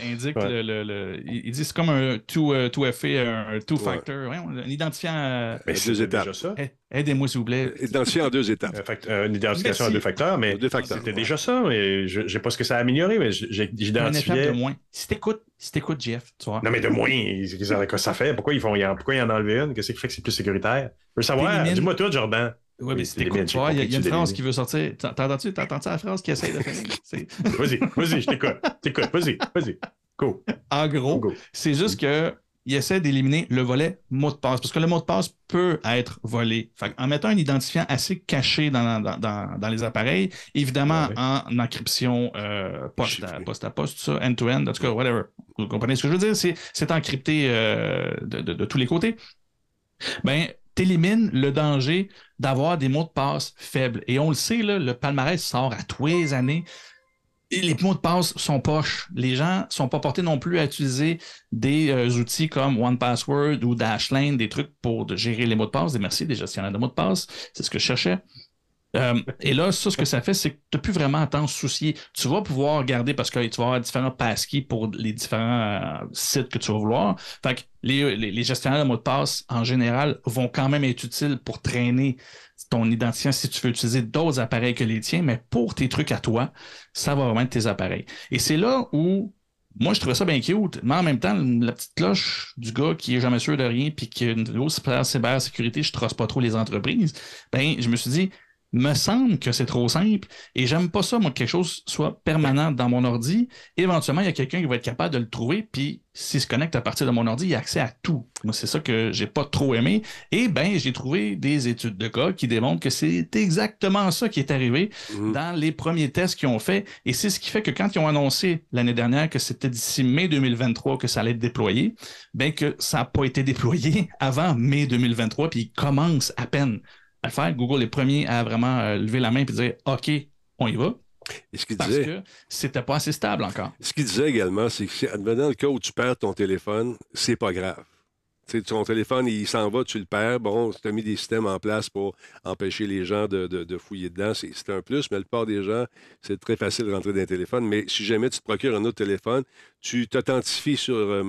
indique le, le, le, il dit c'est comme un 2FA, euh, un two-factor, ouais. un identifiant. Euh, mais deux étapes. Aidez-moi, s'il vous plaît. Identifiant en deux étapes. une identification en deux facteurs, mais c'était déjà ça. Mais je ne sais pas ce que ça a amélioré, mais j'identifiais. de moins. Si t'écoutes, si t'écoutes, Jeff, tu vois. Non, mais de moins, qu'est-ce que ça fait? Pourquoi ils, font, pourquoi ils en enlevé une? Qu'est-ce qui fait que c'est plus sécuritaire? Je veux savoir, dis-moi toi, Jordan. Oui, mais c'était quoi? Il y, a une phrase qui veut sortir. T'entends-tu? T'entends la phrase qui essaie de faire? vas-y, vas-y, je t'écoute. T'écoute, vas-y, vas-y. Go. En gros, c'est juste que il essaie d'éliminer le volet mot de passe, parce que le mot de passe peut être volé. en mettant un identifiant assez caché dans, dans, dans, les appareils, évidemment en encryption euh, poste, à, poste à poste, tout ça, end-to-end, en tout cas, whatever. Vous comprenez ce que je veux dire? C'est encrypté euh, de, de, de, tous les côtés. Ben, t'élimines le danger d'avoir des mots de passe faibles. Et on le sait, le palmarès sort à tous les années. Et les mots de passe sont poches. Les gens sont pas portés non plus à utiliser des euh, outils comme OnePassword ou Dashlane, des trucs pour gérer les mots de passe, des merci, des gestionnaires de mots de passe. C'est ce que je cherchais. Euh, et là, ça, ce que ça fait, c'est que tu n'as plus vraiment à t'en soucier. Tu vas pouvoir garder parce que tu vas avoir différents passkeys pour les différents euh, sites que tu vas vouloir. Fait que les, gestionnaires de mots de passe, en général, vont quand même être utiles pour traîner ton identifiant si tu veux utiliser d'autres appareils que les tiens, mais pour tes trucs à toi, ça va vraiment être tes appareils. Et c'est là où moi, je trouvais ça bien cute, mais en même temps, la petite cloche du gars qui est jamais sûr de rien puis qui a une grosse cybersécurité, je trosse pas trop les entreprises, ben, je me suis dit, me semble que c'est trop simple et j'aime pas ça, moi, que quelque chose soit permanent dans mon ordi. Éventuellement, il y a quelqu'un qui va être capable de le trouver, puis s'il se connecte à partir de mon ordi, il a accès à tout. Moi, c'est ça que j'ai pas trop aimé. Et ben, j'ai trouvé des études de cas qui démontrent que c'est exactement ça qui est arrivé mmh. dans les premiers tests qu'ils ont fait. Et c'est ce qui fait que quand ils ont annoncé l'année dernière que c'était d'ici mai 2023 que ça allait être déployé, ben que ça n'a pas été déployé avant mai 2023, puis il commence à peine à faire. Google est premier à vraiment euh, lever la main et dire OK, on y va. Et ce qu'il parce disait, que c'était pas assez stable encore. Ce qu'il disait également, c'est que, advenant le cas où tu perds ton téléphone, c'est pas grave. Sais, ton téléphone, il s'en va, tu le perds. Bon, tu as mis des systèmes en place pour empêcher les gens de, de, fouiller dedans. C'est un plus, mais la plupart des gens, c'est très facile de rentrer dans un téléphone. Mais si jamais tu te procures un autre téléphone, tu t'authentifies sur, euh,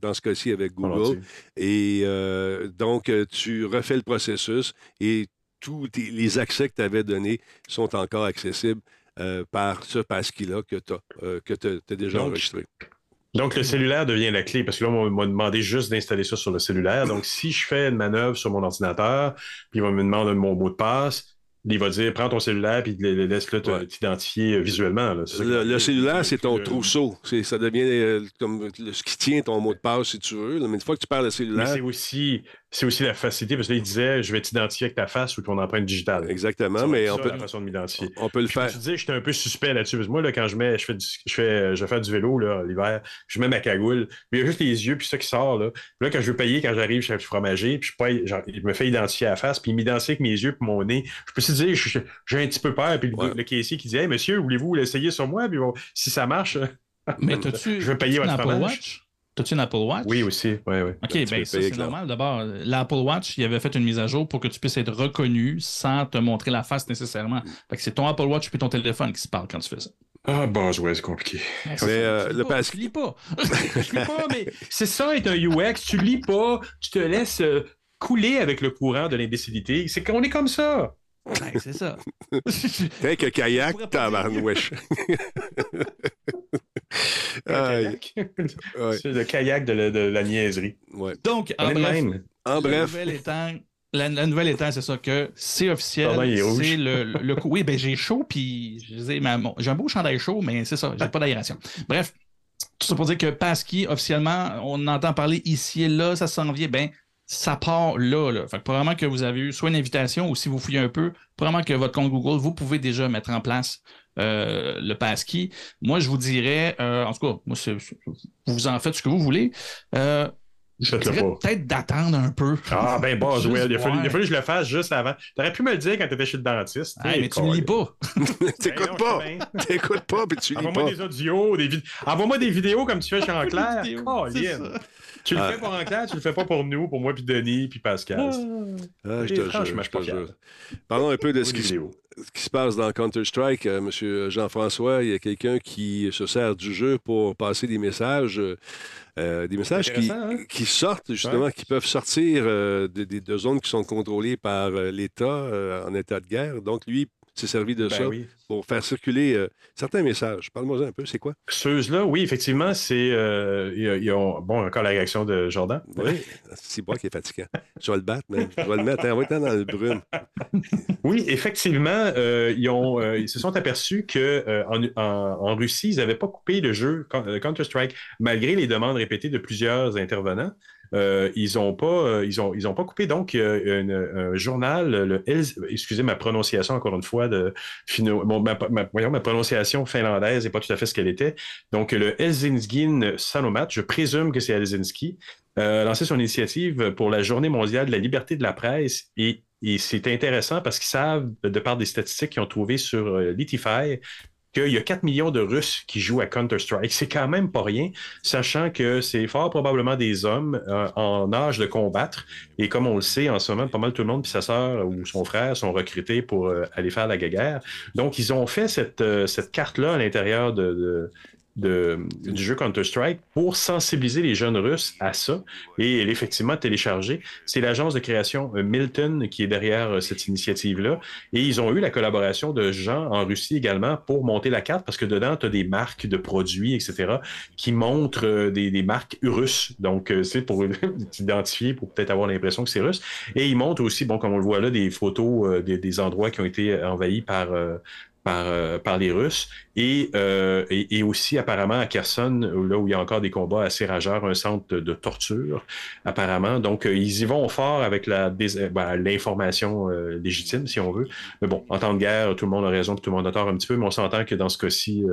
dans ce cas-ci avec Google. Et euh, donc, tu refais le processus et tous les accès que tu avais donnés sont encore accessibles euh, par ce passkey-là que tu as, euh, as, déjà enregistré. Donc, le cellulaire devient la clé parce que là, on m'a demandé juste d'installer ça sur le cellulaire. Donc, si je fais une manœuvre sur mon ordinateur, puis il va me demander mon mot de passe, il va dire prends ton cellulaire puis laisse-le t'identifier visuellement. le, cellulaire, c'est ton trousseau. Ça devient euh, comme ce qui tient ton mot de passe si tu veux. Mais une fois que tu parles le cellulaire. C'est aussi, c'est aussi la facilité, parce qu'il disait je vais t'identifier avec ta face ou ton empreinte digitale. Exactement, mais on peut. la façon de m'identifier. On peut le faire. Tu disais, j'étais un peu suspect là-dessus. Moi, là, quand je mets, je fais, du, je fais, je fais du vélo l'hiver, je mets ma cagoule, puis il y a juste les yeux, puis ça qui sort. Là, là quand je veux payer, quand j'arrive chez le fromager, puis je, genre, il me fait identifier à la face, puis il m'identifie avec mes yeux, puis mon nez. Je peux se dire, j'ai un petit peu peur, puis le, caissier qui dit, hey, monsieur, voulez-vous l'essayer sur moi, puis si ça marche, mais je veux payer votre fromage. T'as-tu une Apple Watch? Oui, aussi. Ouais, ouais. OK, bien, ça, c'est normal. D'abord, l'Apple Watch, il avait fait une mise à jour pour que tu puisses être reconnu sans te montrer la face nécessairement. Fait que c'est ton Apple Watch puis ton téléphone qui se parlent quand tu fais ça. Ah, bon, ouais, c'est compliqué. Mais, euh, le pass... Tu lis pas. je lis pas, mais c'est ça être un UX. Tu lis pas, tu te laisses euh, couler avec le courant de l'imbécilité. C'est qu'on est comme ça. Ouais, c'est ça. T'es que kayak, tabarnouche. C'est le kayak de, la niaiserie. Donc, en bref, en bref. La nouvelle étant, c'est ça que c'est officiel. C'est le, le. Oui, ben j'ai chaud, puis j'ai un beau chandail chaud, mais c'est ça, j'ai pas d'aération. Bref, tout ça pour dire que Pasky, officiellement, on entend parler ici et là, ça s'en vient. Ben, ça part là. là. Fait que probablement que vous avez eu soit une invitation ou si vous fouillez un peu, probablement que votre compte Google, vous pouvez déjà mettre en place euh, le passkey. Moi, je vous dirais, euh, en tout cas, moi, vous en faites ce que vous voulez. Euh, je dirais peut-être d'attendre un peu. Ah, ben bon, il, a fallu, que je le fasse juste avant. T'aurais pu me le dire quand t'étais chez le dentiste. mais tu ne lis pas. T'écoutes ben pas. T'écoutes pas, puis tu lis pas. Envoie-moi des audios, des vidéos. Envoie-moi des vidéos comme tu fais chez Enclair. Oh, tu le ah. fais pour Enclair, tu le fais pas pour nous, pour moi, puis Denis, puis Pascal. Ah, je te jure, je te jure. Parlons un peu de ce qui, se passe dans Counter-Strike. Euh, Monsieur Jean-François, il y a quelqu'un qui se sert du jeu pour passer des messages. Euh, des messages qui, hein? qui, sortent, justement, qui peuvent sortir euh, de, de, zones qui sont contrôlées par l'État en état de guerre. Donc, lui, s'est servi de ben ça pour faire circuler euh, certains messages. Parle-moi un peu, c'est quoi? Ceux-là, oui, effectivement, c'est. Euh, bon, encore la réaction de Jordan. Oui, c'est moi qui est fatiguant. je vais le battre, mais je vais le mettre. Hein, dans le brume. oui, effectivement, euh, ils, ont, ils se sont aperçus qu'en en, Russie, ils n'avaient pas coupé le jeu Counter-Strike, malgré les demandes répétées de plusieurs intervenants. Euh, ils n'ont pas, euh, ils ont, ils pas coupé donc un journal, le excusez ma prononciation encore une fois de ma, voyons, ma prononciation finlandaise n'est pas tout à fait ce qu'elle était. Donc le Helsinki Sanomat, je présume que c'est Helsinki, euh, a lancé son initiative pour la Journée mondiale de la liberté de la presse et et c'est intéressant parce qu'ils savent, de par des statistiques qu'ils ont trouvées sur Litify, qu'il y a 4 millions de Russes qui jouent à Counter-Strike. C'est quand même pas rien, sachant que c'est fort probablement des hommes euh, en âge de combattre. Et comme on le sait, en ce moment, pas mal tout le monde, puis sa sœur ou son frère sont recrutés pour euh, aller faire la guerre. Donc, ils ont fait cette, euh, carte-là à l'intérieur de, du jeu Counter-Strike pour sensibiliser les jeunes Russes à ça et effectivement télécharger. C'est l'agence de création euh, Milton qui est derrière euh, cette initiative-là. Et ils ont eu la collaboration de gens en Russie également pour monter la carte parce que dedans, tu as des marques de produits, etc., qui montrent euh, des, des marques russes. Donc, c'est pour t'identifier, pour peut-être avoir l'impression que c'est russe. Et ils montrent aussi, bon, comme on le voit là, des photos des, des endroits qui ont été envahis par, par, par les Russes. Euh, et, et, aussi apparemment à Kherson, là où il y a encore des combats assez rageurs, un centre de, torture, apparemment. Donc, euh, ils y vont fort avec euh, ben, l'information légitime, si on veut. Mais bon, en temps de guerre, tout le monde a raison, tout le monde a tort un petit peu, mais on s'entend que dans ce cas-ci,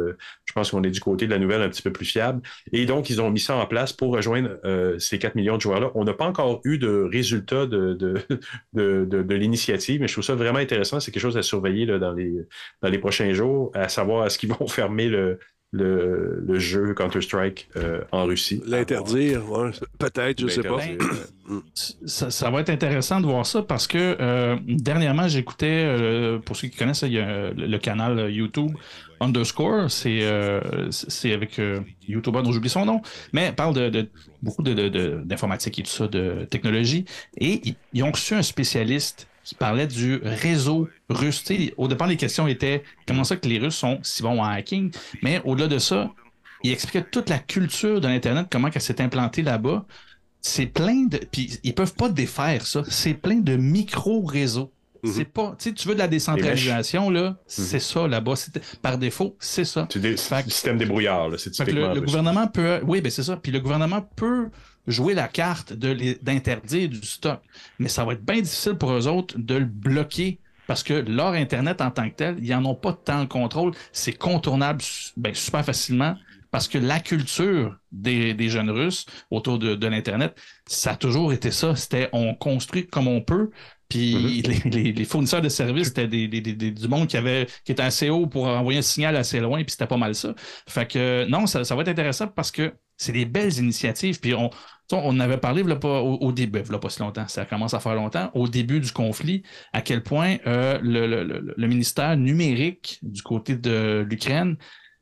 je pense qu'on est du côté de la nouvelle un petit peu plus fiable. Et donc, ils ont mis ça en place pour rejoindre ces 4 millions de joueurs-là. On n'a pas encore eu de résultats de, de, de, de l'initiative, mais je trouve ça vraiment intéressant. C'est quelque chose à surveiller là, dans, les, dans les prochains jours, à savoir est-ce qu'ils vont fermer le, le, jeu Counter-Strike euh, en Russie. L'interdire, peut-être, je ne sais pas. Mm. Ça, va être intéressant de voir ça parce que euh, dernièrement, j'écoutais, euh, pour ceux qui connaissent, il y a le, canal YouTube Underscore, c'est avec YouTuber dont j'oublie son nom, mais il parle de, beaucoup d'informatique et tout ça, de technologie, et ils ont reçu un spécialiste qui parlait du réseau russe. au départ, les questions étaient comment ça que les Russes sont si bons en hacking, mais au-delà de ça, il expliquait toute la culture de l'Internet, comment elle s'est implantée là-bas. C'est plein de. Puis ils peuvent pas défaire ça. C'est plein de micro-réseaux. Mhm. C'est pas. Tu veux de la décentralisation, là, c'est ça là-bas. Par défaut, c'est ça. C'est des systèmes débrouillards, là. C'est typiquement. Le, le gouvernement peut. Oui, ben c'est ça. Puis le gouvernement peut jouer la carte d'interdire du stock. Mais ça va être bien difficile pour eux autres de le bloquer parce que leur Internet en tant que tel, ils n'en ont pas tant le contrôle. C'est contournable ben, super facilement parce que la culture des, jeunes Russes autour de, l'Internet, ça a toujours été ça. C'était on construit comme on peut. Puis mm-hmm. les, fournisseurs de services, c'était du monde qui, avait, qui était assez haut pour envoyer un signal assez loin, puis c'était pas mal ça. Fait que non, ça, ça va être intéressant parce que c'est des belles initiatives. Puis on, on avait parlé pas, au, début, là, pas si longtemps, ça commence à faire longtemps, au début du conflit, à quel point euh, le, ministère numérique du côté de l'Ukraine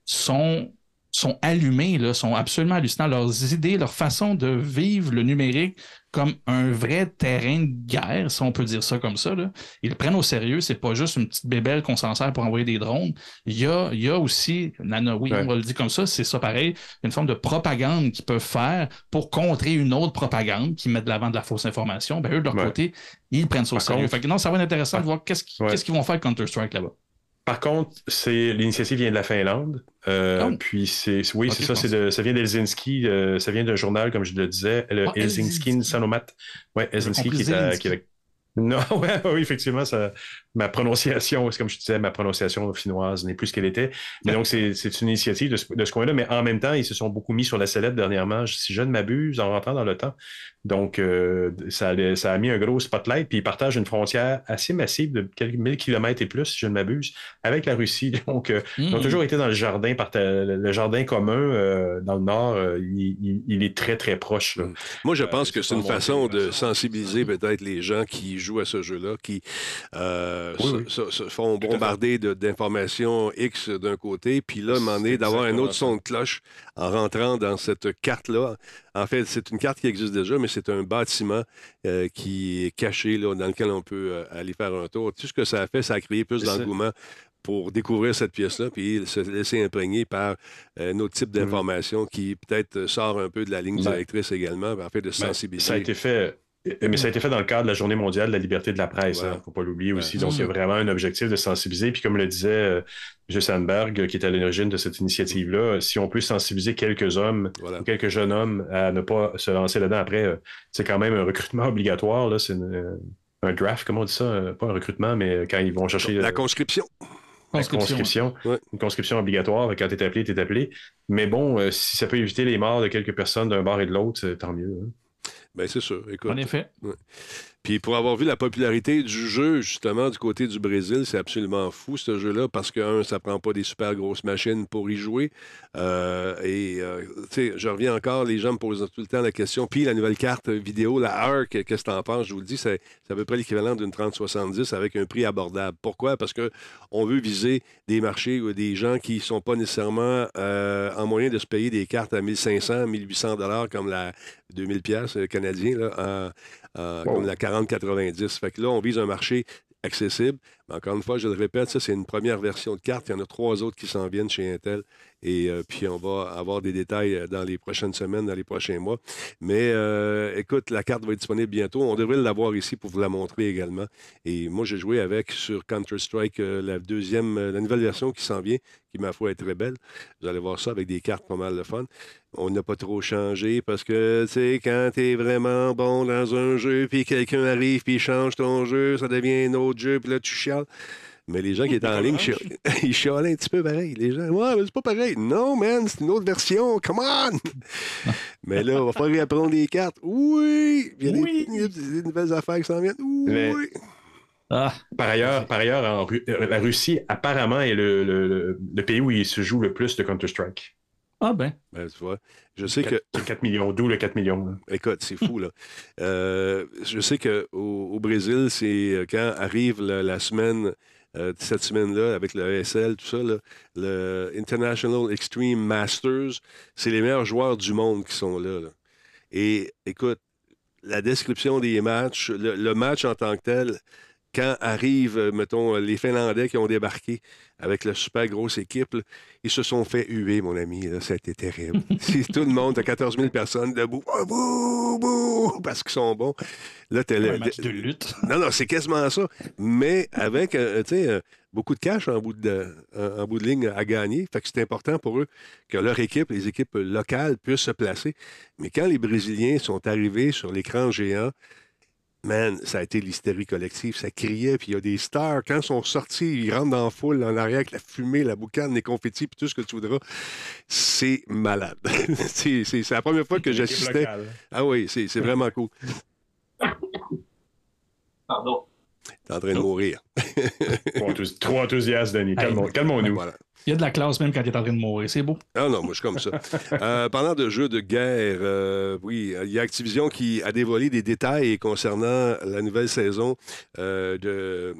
sont, sont allumés, là, sont absolument hallucinants. Leurs idées, leur façon de vivre le numérique comme un vrai terrain de guerre, si on peut dire ça comme ça. Là. Ils le prennent au sérieux, c'est pas juste une petite bébelle qu'on s'en sert pour envoyer des drones. Il y a, il y a aussi, oui, on va le dire comme ça, c'est ça pareil, une forme de propagande qu'ils peuvent faire pour contrer une autre propagande qui met de l'avant de la fausse information. Ben, eux, de leur côté, ils prennent ça au sérieux. Fait que non, ça va être intéressant de voir qu'est-ce qu'ils vont faire Counter-Strike là-bas. Par contre, c'est l'initiative vient de la Finlande. Euh, oh. Puis c'est oui, c'est ça, c'est ça vient d'Helsinki, euh, ça vient d'un journal, comme je le disais, le oh, Helsinki Sanomat. Ouais, Helsinki qui est, est, non, ouais, oui, effectivement, ça, ma prononciation, c'est comme je disais, ma prononciation finnoise n'est plus ce qu'elle était. Mais donc, c'est une initiative de ce, de ce coin-là. Mais en même temps, ils se sont beaucoup mis sur la sellette dernièrement, si je ne m'abuse, en rentrant dans le temps. Donc, euh, ça, a, ça, a mis un gros spotlight. Puis ils partagent une frontière assez massive de quelques mille kilomètres et plus, si je ne m'abuse, avec la Russie. Donc, euh, ils ont hmm. toujours été dans le jardin, le jardin commun euh, dans le nord. Il, est très, très proche. Moi, je pense que c'est une façon de sensibiliser peut-être les gens qui jouent à ce jeu-là, qui se, font bombarder d'informations X d'un côté, puis là, m'en est d'avoir un autre son de cloche en rentrant dans cette carte-là. En fait, c'est une carte qui existe déjà, mais c'est un bâtiment euh, qui est caché, là, dans lequel on peut euh, aller faire un tour. Tout ce que ça a fait, ça a créé plus d'engouement pour découvrir cette pièce-là, puis se laisser imprégner par euh, un autre type mmh. d'information qui peut-être sort un peu de la ligne ben directrice également, en fait de ben, sensibiliser. Ça a été fait mais ça a été fait dans le cadre de la Journée mondiale de la liberté de la presse. Il ne faut pas l'oublier aussi. Donc, il y a vraiment un objectif de sensibiliser. Puis, comme le disait euh, M. Sandberg, qui est à l'origine de cette initiative-là, si on peut sensibiliser quelques hommes ou quelques jeunes hommes à ne pas se lancer là-dedans, après, euh, c'est quand même un recrutement obligatoire. C'est euh, un draft, comment on dit ça? Pas un recrutement, mais quand ils vont chercher. La conscription. La conscription. Une conscription obligatoire. Quand tu es appelé, tu es appelé. Mais bon, si ça peut éviter les morts de quelques personnes d'un bar et de l'autre, tant mieux. Hein. Bien, c'est sûr. En effet. Puis pour avoir vu la popularité du jeu, justement, du côté du Brésil, c'est absolument fou, ce jeu-là, parce que, un, ça prend pas des super grosses machines pour y jouer. Euh, et, euh, tu sais, je reviens encore, les gens me posent tout le temps la question. Puis la nouvelle carte vidéo, la ARC, qu'est-ce que t'en penses? Je vous le dis, c'est à peu près l'équivalent d'une 3070 avec un prix abordable. Pourquoi? Parce que on veut viser des marchés ou des gens qui sont pas nécessairement euh, en moyen de se payer des cartes à 1500, 1800 dollars comme la 2000 pièces canadien, là, comme la 40-90. Fait que là, on vise un marché accessible. Encore une fois, je le répète, ça, c'est une première version de carte. Il y en a trois autres qui s'en viennent chez Intel. Et euh, puis, on va avoir des détails euh, dans les prochaines semaines, dans les prochains mois. Mais euh, écoute, la carte va être disponible bientôt. On devrait l'avoir ici pour vous la montrer également. Et moi, j'ai joué avec sur Counter-Strike la deuxième, la nouvelle version qui s'en vient, qui, ma foi, est très belle. Vous allez voir ça avec des cartes pas mal de fun. On n'a pas trop changé parce que, tu sais, quand tu es vraiment bon dans un jeu, puis quelqu'un arrive, puis change ton jeu, ça devient un autre jeu, puis là, tu chiales. Mais les gens qui étaient en ligne, ils chialaient un petit peu pareil. Les gens, ouais, mais c'est pas pareil. Non, man, c'est une autre version. Come on! mais là, on va falloir réapprendre les cartes. Oui! Il y a, Des, nouvelles affaires qui s'en viennent. Oui! Ah. Par ailleurs, par ailleurs euh, la Russie, apparemment, est le, pays où il se joue le plus de Counter-Strike. Ah ben. ben. tu vois. Je sais que. 4 millions, d'où le 4 millions. Écoute, c'est fou, là. Euh, je sais qu'au au Brésil, c'est euh, quand arrive la, semaine, cette semaine-là, avec le ESL, tout ça, le International Extreme Masters, c'est les meilleurs joueurs du monde qui sont là. Et écoute, la description des matchs, le match en tant que tel, quand arrivent, euh, mettons, les Finlandais qui ont débarqué avec la super grosse équipe, ils se sont fait huer, mon ami. ça a été terrible. si tout le monde, t'as 14 000 personnes debout, oh, parce qu'ils sont bons. Là, t'as un match de lutte. Non, non, c'est quasiment ça. Mais avec, euh, tu sais, euh, beaucoup de cash en bout de, en bout de ligne à gagner. Fait que c'est important pour eux que leur équipe, les équipes locales, puissent se placer. Mais quand les Brésiliens sont arrivés sur l'écran géant, Man, ça a été l'hystérie collective. Ça criait, puis il y a des stars. Quand ils sont sortis, ils rentrent dans la foule, en arrière, avec la fumée, la boucane, les confettis, puis tout ce que tu voudras. C'est malade. c'est la première fois que j'assistais. Ah oui, c'est vraiment cool. Pardon. T'es en train de mourir. trop, enthousiaste, Denis. Calmons-nous. Il y a de la classe même quand il est en train de mourir. C'est beau. Ah non, moi, je suis comme ça. euh, parlant de jeux de guerre, euh, oui, il y a Activision qui a dévoilé des détails concernant la nouvelle saison euh, de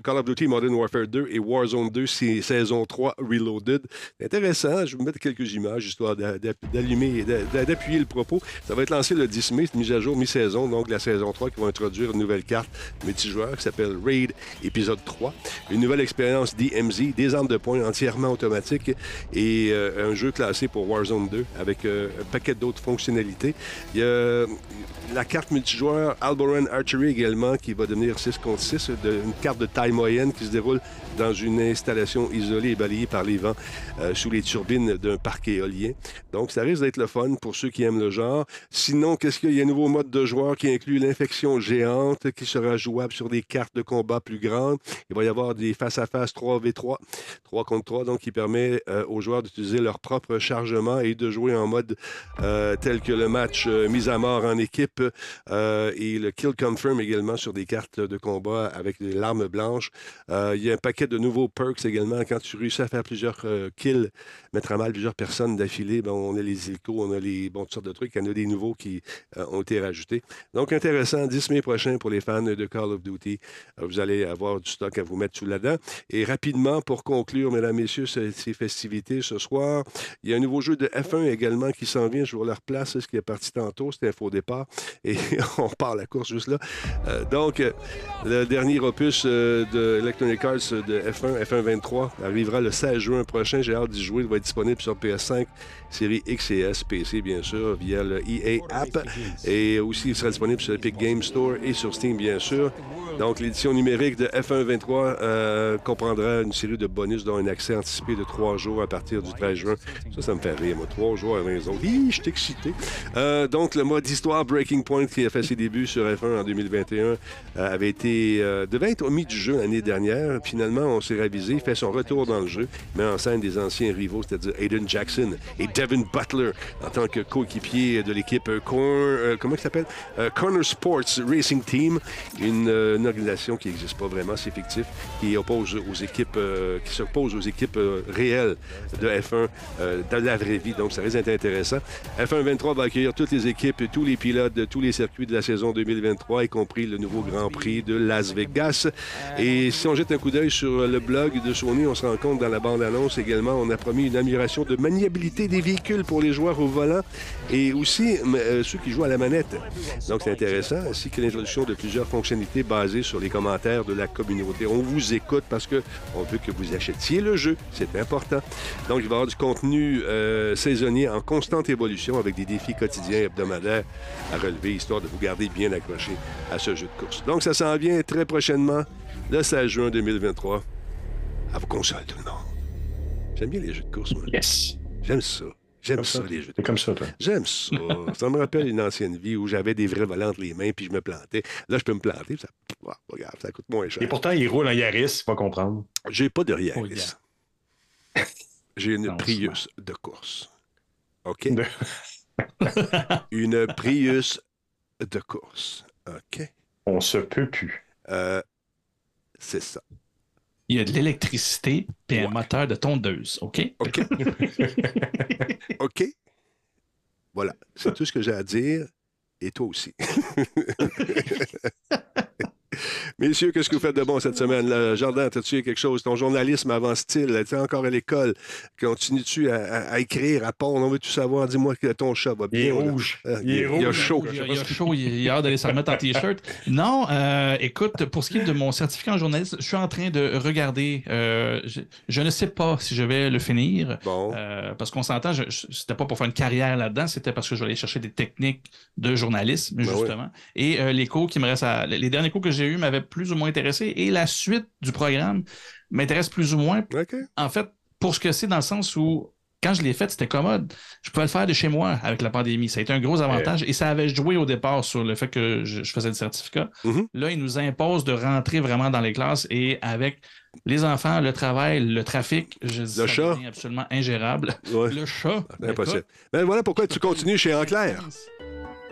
Call of Duty Modern Warfare 2 et Warzone 2, c'est saison 3 Reloaded. Intéressant. Je vais vous mettre quelques images histoire d'allumer, d'appuyer le propos. Ça va être lancé le 10 mai, mise à jour mi-saison, donc la saison 3 qui va introduire une nouvelle carte multijoueur qui s'appelle Raid épisode 3. Une nouvelle expérience DMZ, des armes de poing anti automatique et euh, un jeu classé pour Warzone 2 avec euh, un paquet d'autres fonctionnalités. Il y a la carte multijoueur Alboran Archery également qui va devenir 6 contre 6, une carte de taille moyenne qui se déroule dans une installation isolée et balayée par les vents euh, sous les turbines d'un parc éolien. Donc, ça risque d'être le fun pour ceux qui aiment le genre. Sinon, qu'est-ce qu'il y a? Un nouveau mode de joueur qui inclut l'infection géante qui sera jouable sur des cartes de combat plus grandes. Il va y avoir des face-à-face 3v3, 3 contre 3, donc qui permet euh, aux joueurs d'utiliser leur propre chargement et de jouer en mode euh, tel que le match mise à mort en équipe et le kill confirm également sur des cartes de combat avec des larmes blanches. il y a un paquet de nouveaux perks également. Quand tu réussis à faire plusieurs euh, kills, mettre à mal plusieurs personnes d'affilée, ben, on a les hélicos, on a les bon, sortes de trucs. Il y en a des nouveaux qui euh, ont été rajoutés. Donc, intéressant. 10 mai prochain pour les fans de Call of Duty. Euh, vous allez avoir du stock à vous mettre sous la dent. Et rapidement, pour conclure, mesdames, messieurs, ces, festivités ce soir, il y a un nouveau jeu de F1 également qui s'en vient. Je vous le replace, ce qui est parti tantôt. C'était un faux départ. Et on part la course juste là. donc, le dernier opus de Electronic Arts de F1, F1 23, arrivera le 16 juin prochain. J'ai hâte d'y jouer. Il va être disponible sur PS5, série X et S, PC, bien sûr, via le EA App. Et aussi, il sera disponible sur Epic Game Store et sur Steam, bien sûr. Donc, l'édition numérique de F1 23 euh, comprendra une série de bonus, dont un accès anticipé de trois jours à partir du 13 juin. Ça, ça me fait rire, moi. Trois jours à 20 autres. je suis excité. Euh, donc, le mode histoire Breaking Point, qui a fait ses débuts sur F1 en 2021, euh, avait été, devait être omis du jeu l'année dernière. Finalement, on s'est révisé. Il fait son retour dans le jeu. Met en scène des anciens rivaux, c'est-à-dire Aiden Jackson et Devin Butler en tant que coéquipier de l'équipe comment il s'appelle? Corner Sports Racing Team. Une une organisation qui n'existe pas vraiment, c'est fictif, qui oppose aux équipes, euh, qui s'oppose aux équipes euh, réelles de F1 euh, dans la vraie vie. Donc, ça risque d'être intéressant. F1 23 va accueillir toutes les équipes tous les pilotes de tous les circuits de la saison 2023, y compris le nouveau Grand Prix de Las Vegas. Et si on jette un coup d'œil sur le blog de Sony, on se rend compte dans la bande-annonce également, on a promis une amélioration de maniabilité des véhicules pour les joueurs au volant et aussi ceux qui jouent à la manette. Donc, c'est intéressant, ainsi que l'introduction de plusieurs fonctionnalités basées sur les commentaires de la communauté. On vous écoute parce qu'on veut que vous achetiez le jeu. C'est important. Donc, il va y avoir du contenu euh, saisonnier en constante évolution avec des défis quotidiens et hebdomadaires à relever, histoire de vous garder bien accroché à ce jeu de course. Donc, ça s'en vient très prochainement, le 16 juin 2023, à vos consoles, tout le monde. J'aime bien les jeux de course, moi. Yes. J'aime ça. J'aime ça, les jeux. C'est comme ça, toi. J'aime ça. ça me rappelle une ancienne vie où j'avais des vrais volants entre les mains puis je me plantais. Là, je peux me planter. Ça, regarde, ça coûte moins cher. Et pourtant, il roule en Yaris, pas comprendre. J'ai pas de Yaris. J'ai une Prius de course. OK? une Prius de course. OK? On se peut plus. Euh, C'est ça. Il y a de l'électricité et un moteur de tondeuse, OK? OK. OK. Voilà. C'est tout ce que j'ai à dire. Et toi aussi. Messieurs, qu'est-ce que vous faites de bon cette semaine? Le Jardin, as-tu quelque chose? Ton journalisme avance-t-il? Tu es encore à l'école? Continues-tu à, écrire, à pondre? On veut tout savoir? Dis-moi que ton chat va bien. Il est rouge. Euh, il, est a chaud. Il, a chaud. Il a hâte d'aller se remettre en T-shirt. Non, euh, écoute, pour ce qui est de mon certificat en journalisme, je suis en train de regarder. Euh, je, ne sais pas si je vais le finir. Bon. parce qu'on s'entend, c'était pas pour faire une carrière là-dedans, c'était parce que je voulais aller chercher des techniques de journalisme, ben justement. Et les cours qui me restent à... Les derniers cours que j'ai eus m'avaient plus ou moins intéressé et la suite du programme m'intéresse plus ou moins. En fait, pour ce que c'est dans le sens où quand je l'ai fait, c'était commode. Je pouvais le faire de chez moi avec la pandémie. Ça a été un gros avantage et ça avait joué au départ sur le fait que je, faisais le certificat. Mm-hmm. Là, il nous impose de rentrer vraiment dans les classes et avec les enfants, le travail, le trafic, je dis le chat. absolument ingérable. Le chat. Impossible. Ben voilà pourquoi tu continues chez Enclair.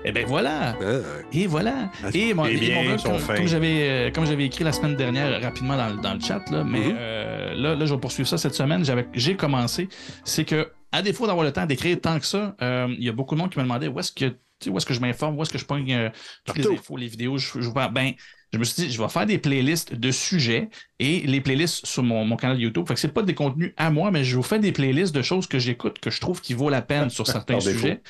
Eh bien voilà. Ah, et voilà. Ah, et mon, comme, j'avais, euh, comme j'avais écrit la semaine dernière rapidement dans, dans le chat, là, mais mm-hmm. euh, là, là, je vais poursuivre ça cette semaine. J'ai commencé. C'est que, à défaut d'avoir le temps d'écrire tant que ça, euh, il y a beaucoup de monde qui me demandait où est-ce que, où est-ce que je m'informe, où est-ce que je pogne toutes les infos, les vidéos. Je, je, ben, je me suis dit, je vais faire des playlists de sujets et les playlists sur mon, mon canal YouTube. Fait que c'est pas des contenus à moi, mais je vous fais des playlists de choses que j'écoute, que je trouve qui vaut la peine sur certains sujets.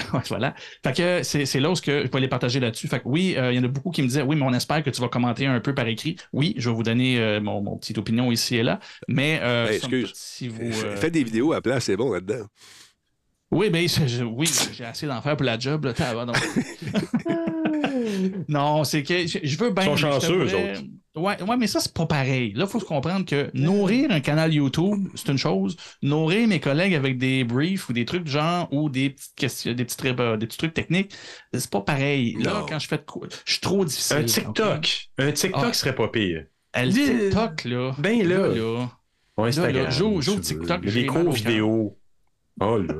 voilà. Fait que c'est là où je peux les partager là-dessus. Fait que oui, euh, il y en a beaucoup qui me disaient oui, mais on espère que tu vas commenter un peu par écrit. Oui, je vais vous donner euh, mon, mon, petite opinion ici et là. Mais euh, excuse. Si vous, Fais des vidéos à place, c'est bon là-dedans. Oui, ben, oui, j'ai assez d'en faire pour la job. Là, non, c'est que je, veux bien. Ils sont chanceux, eux autres. Ouais, ouais, mais ça, c'est pas pareil. Là, il faut se comprendre que nourrir un canal YouTube, c'est une chose. Nourrir mes collègues avec des briefs ou des trucs genre ou des petites questions, des petits, euh, des petits trucs techniques, c'est pas pareil. Là, quand je fais de quoi, je suis trop difficile. Un TikTok. Un TikTok ah. serait pas pire. Le TikTok, là. Ben là. là, là. Instagram. Joue TikTok. Les cours vidéo. Oh là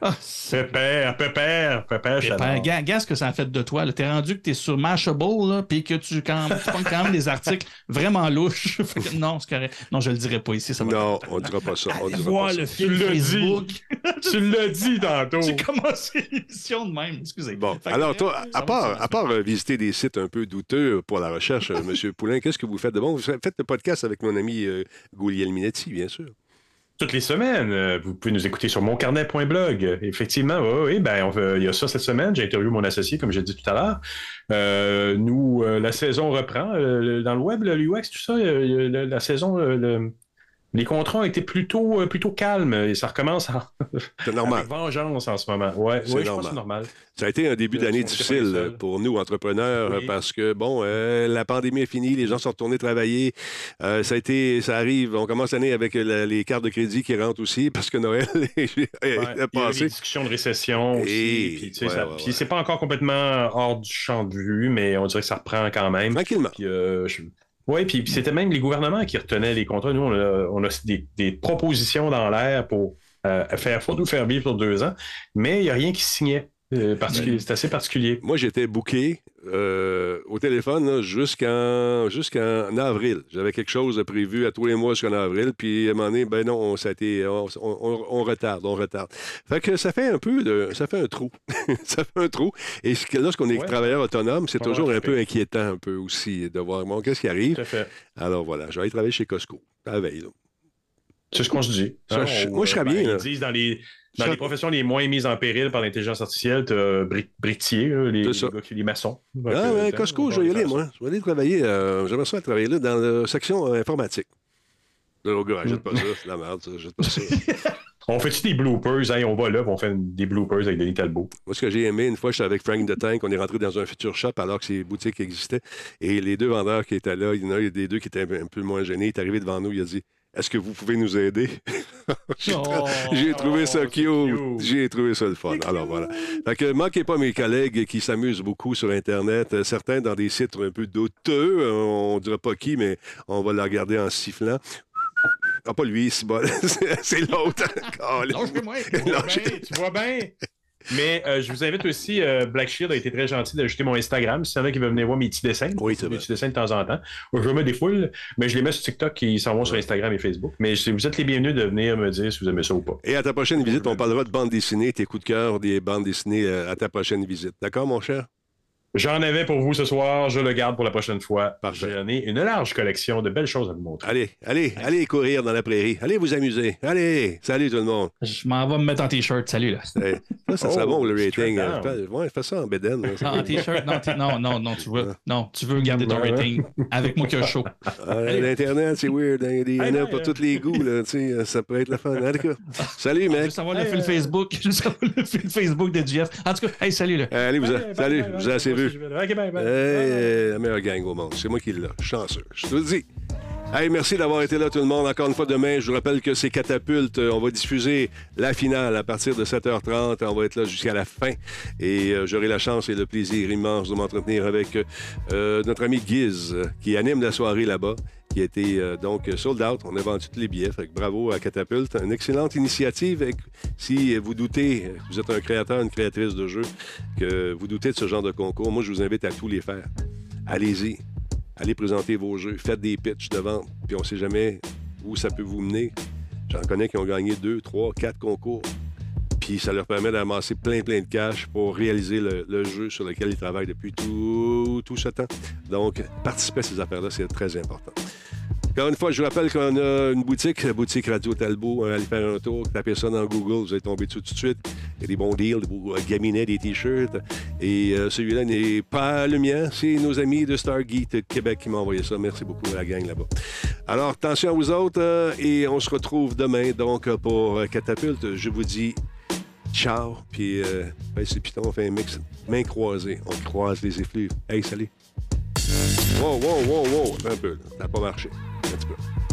ah, pépère, pépère, pépère, pépère. Gars, ce que ça a fait de toi. T'es rendu que t'es sur Mashable, là, puis que tu, quand, tu prends quand même des articles vraiment louches. non, c'est correct. Non, je le dirai pas ici. Ça non, on dira pas ça. On dira pas le film tu Facebook. tu l'as dit tantôt. Tu commences l'émission de même. Excusez. Bon, alors toi, à part, à part euh, visiter des sites un peu douteux pour la recherche, euh, M. Poulain, qu'est-ce que vous faites de bon? Vous faites le podcast avec mon ami euh, Gouliel Minetti, bien sûr toutes les semaines. Euh, vous pouvez nous écouter sur moncarnet.blog. Effectivement, oui, ben, il y a ça cette semaine. J'ai interviewé mon associé, comme j'ai dit tout à l'heure. Euh, nous, euh, la saison reprend. dans le web, l'UX, tout ça, la, saison, les contrats ont été plutôt, euh, plutôt calmes et ça recommence en... C'est normal. Avec vengeance en ce moment. Ouais, c'est normal. normal. Ça a été un début d'année difficile pour nous, entrepreneurs, parce que, bon, euh, la pandémie est finie, les gens sont retournés travailler. Euh, ça a été, ça arrive, on commence l'année avec les cartes de crédit qui rentrent aussi, parce que Noël est, passé. Il y a des discussions de récession aussi. Puis, c'est pas encore complètement hors du champ de vue, mais on dirait que ça reprend quand même. Tranquillement. Puis, oui, puis, c'était même les gouvernements qui retenaient les contrats. Nous, on a, des, propositions dans l'air pour euh, faire faut ou faire vivre pour deux ans, mais il n'y a rien qui signait. Euh, c'est assez particulier. Moi, j'étais booké euh, au téléphone jusqu'en jusqu'en avril. J'avais quelque chose de prévu à tous les mois jusqu'en avril. Puis à un moment donné, ben non, ça a été, on, retarde, on retarde. Fait que ça fait un peu de. Ça fait un trou. ça fait un trou. Et lorsqu'on est travailleur autonome, c'est toujours un peu inquiétant un peu aussi de voir bon, qu'est-ce qui arrive? Alors voilà, je vais aller travailler chez Costco la veille. C'est ce qu'on se dit. moi, je serais bien. Ben, ils disent dans les dans les professions les moins mises en péril par l'intelligence artificielle, tu as brictier, les, les, maçons. Ah, ouais, Costco, je vais y aller, moi. Je vais aller travailler. Euh, J'aimerais ça travailler là dans la section euh, informatique. Oh, gars, jette pas ça, c'est la merde, ça. Jette pas ça. on fait-tu des bloopers? Hein, on va là, on fait des bloopers avec Denis Talbot. Moi, ce que j'ai aimé, une fois, j'étais avec Frank the Tank, on est rentré dans un futur shop alors que ces boutiques existaient. Et les deux vendeurs qui étaient là, il y en a des deux qui étaient un peu moins gênés. Il est arrivé devant nous, il a dit est-ce que vous pouvez nous aider? Oh, j'ai trouvé ça cute. J'ai trouvé ça le fun. Alors voilà. Fait que manquez pas mes collègues qui s'amusent beaucoup sur Internet. Euh, certains dans des sites un peu douteux. Euh, on ne dira pas qui, mais on va la regarder en sifflant. Ah, pas lui, c'est bon. c'est l'autre. tu vois bien. Mais euh, je vous invite aussi, euh, Black Shield a été très gentil d'ajouter mon Instagram. Si y en a qui veulent venir voir mes petits dessins, oui, mes petits dessins de temps en temps. Je mets des foules, mais je les mets sur TikTok qui s'en vont sur Instagram et Facebook. Mais vous êtes les bienvenus de venir me dire si vous aimez ça ou pas. Et à ta prochaine visite, on parlera de bande dessinée, tes coups de cœur des bandes dessinées euh, à ta prochaine visite. D'accord, mon cher? J'en avais pour vous ce soir, je le garde pour la prochaine fois. J'en ai une large collection de belles choses à vous montrer. Allez, allez, allez courir dans la prairie. Allez vous amuser. Allez, salut tout le monde. Je m'en vais me mettre en t-shirt. Salut là. Ça, ça serait bon le rating. Ouais, fais ça en bedaine. en t-shirt, non, non, non, tu veux, non, tu veux garder ton rating avec moi qui a chaud. L'Internet, c'est weird. Hein. Il y en a pour tous les goûts. Là, ça peut être la fun. En tout cas, salut, mec. Je veux savoir le fil Facebook. Je veux savoir le fil Facebook de Jeff. En tout cas, hey, salut là. Allez, vous, salut. Vous assez vu. La meilleure gang au monde. C'est moi qui l'ai. Chanceux. Je te le dis. Hey, merci d'avoir été là, tout le monde. Encore une fois, demain, je vous rappelle que c'est Catapulte. On va diffuser la finale à partir de 7h30. On va être là jusqu'à la fin. Et euh, j'aurai la chance et le plaisir immense de m'entretenir avec euh, notre ami Giz, qui anime la soirée là-bas qui a été euh, donc sold out. On a vendu tous les billets. Bravo à Catapulte. Une excellente initiative. Si vous doutez, vous êtes un créateur, une créatrice de jeu, que vous doutez de ce genre de concours, moi, je vous invite à tous les faire. Allez-y. Allez présenter vos jeux. Faites des pitchs de vente. Puis on ne sait jamais où ça peut vous mener. J'en connais qui ont gagné deux, trois, quatre concours. Puis ça leur permet d'amasser plein, plein de cash pour réaliser le, jeu sur lequel ils travaillent depuis tout, tout ce temps. Donc, participer à ces affaires-là, c'est très important. Encore une fois, je vous rappelle qu'on a une boutique, la boutique Radio Talbot. Allez faire un tour, tapez ça dans Google, vous allez tomber dessus tout de suite. Il y a des bons deals, des beaux gaminets, des t-shirts. Et euh, celui-là n'est pas le mien, c'est nos amis de Stargate Québec qui m'ont envoyé ça. Merci beaucoup à la gang là-bas. Alors, attention à vous autres euh, et on se retrouve demain donc pour euh, Catapulte. Je vous dis ciao. Puis, ben, c'est Python, on fait un mix main croisée. On croise les effluves. Hey, salut. Wow, wow, wow, wow. Un peu, Ça n'a pas marché.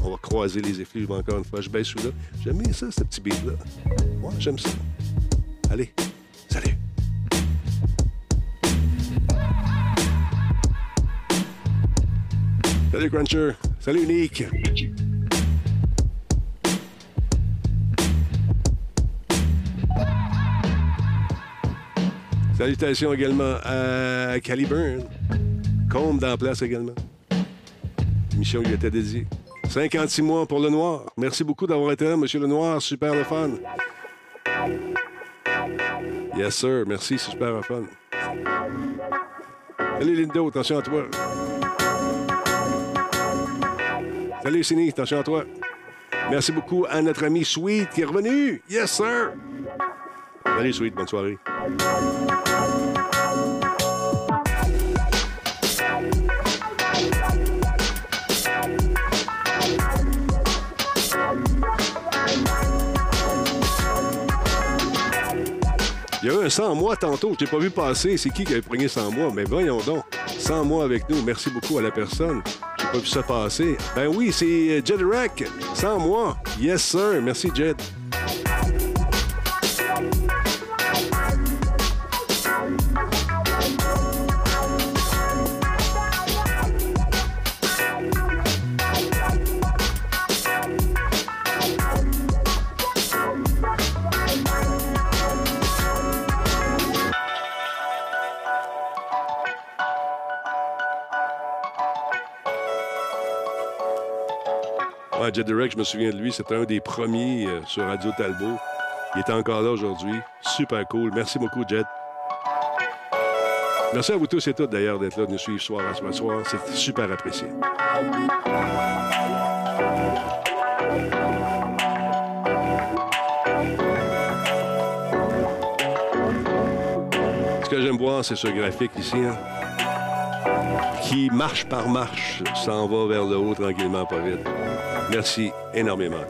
On va croiser les effluves encore une fois. Je baisse celui-là. J'aime bien ça, ce petit beat-là. Moi, j'aime ça. Allez, salut. Salut Cruncher. Salut Nick. Salutations également à Caliburn. Combe dans la place également. L'émission lui était dédiée. 56 mois pour le Noir. Merci beaucoup d'avoir été là, Monsieur le Noir. Super le fun. Yes, sir. Merci, super le fun. Salut, Lindo. Attention à toi. Salut, Cine. Attention à toi. Merci beaucoup à notre ami Sweet qui est revenu. Yes, sir. Salut, Sweet. Bonne soirée. Un 100 mois tantôt, je t'ai pas vu passer. C'est qui qui avait pris 100 mois? Mais voyons donc. 100 mois avec nous. Merci beaucoup à la personne. J'ai pas vu ça passer. Ben oui, c'est Jed Rack. 100 mois. Yes, sir. Merci, Jed. Jet Direct, je me souviens de lui. C'était un des premiers euh, sur Radio Talbot. Il était encore là aujourd'hui. Super cool. Merci beaucoup, Jet. Merci à vous tous et toutes, d'ailleurs, d'être là, de nous suivre soir à soir. C'est super apprécié. Ce que j'aime voir, c'est ce graphique ici. Hein, qui, marche par marche, s'en va vers le haut tranquillement, pas vite. Merci énormément.